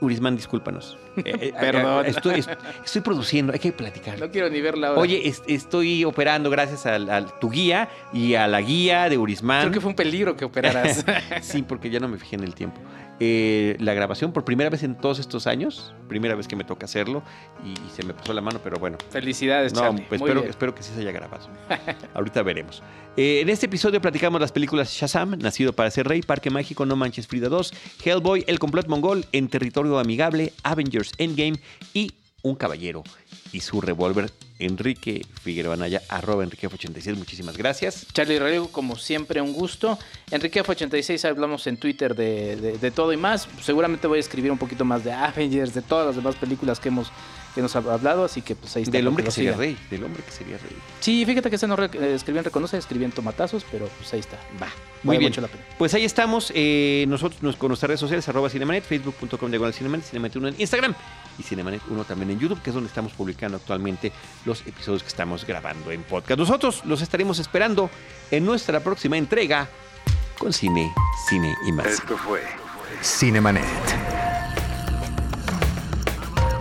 Urisman, discúlpanos. Eh, eh, Perdón. Estoy, produciendo, hay que platicar. No quiero ni verla ahora. Oye, estoy operando gracias a, tu guía y a la guía de Urisman. Creo que fue un peligro que operaras. sí, porque ya no me fijé en el tiempo. Eh, la grabación por primera vez en todos estos años, primera vez que me toca hacerlo y, se me pasó la mano, pero bueno. Felicidades, no, pues espero, espero, que sí se haya grabado. Ahorita veremos. en este episodio platicamos las películas Shazam, Nacido para ser rey, Parque Mágico, No Manches Frida 2, Hellboy, El complot mongol, En territorio amigable, Avengers Endgame y Un caballero y su revólver Enrique Figueroa Naya, arroba Enrique86. Muchísimas gracias. Charlie Rodrigo, como siempre, un gusto. Enrique 86 hablamos en Twitter de, todo y más. Seguramente voy a escribir un poquito más de Avengers, de todas las demás películas que hemos que nos ha hablado, así que pues ahí está. Del hombre que, sería rey, del hombre que sería rey. Sí, fíjate que ese no eh, escribí en Reconoce, escribí en Tomatazos, pero pues ahí está. Va, muy bien. Pues ahí estamos, eh, nosotros con nuestras redes sociales, arroba Cinemanet, facebook.com diagonal Cinemanet, Cinemanet 1 en Instagram y Cinemanet 1 también en YouTube, que es donde estamos publicando actualmente los episodios que estamos grabando en podcast. Nosotros los estaremos esperando en nuestra próxima entrega con cine, cine y más. Esto fue Cinemanet.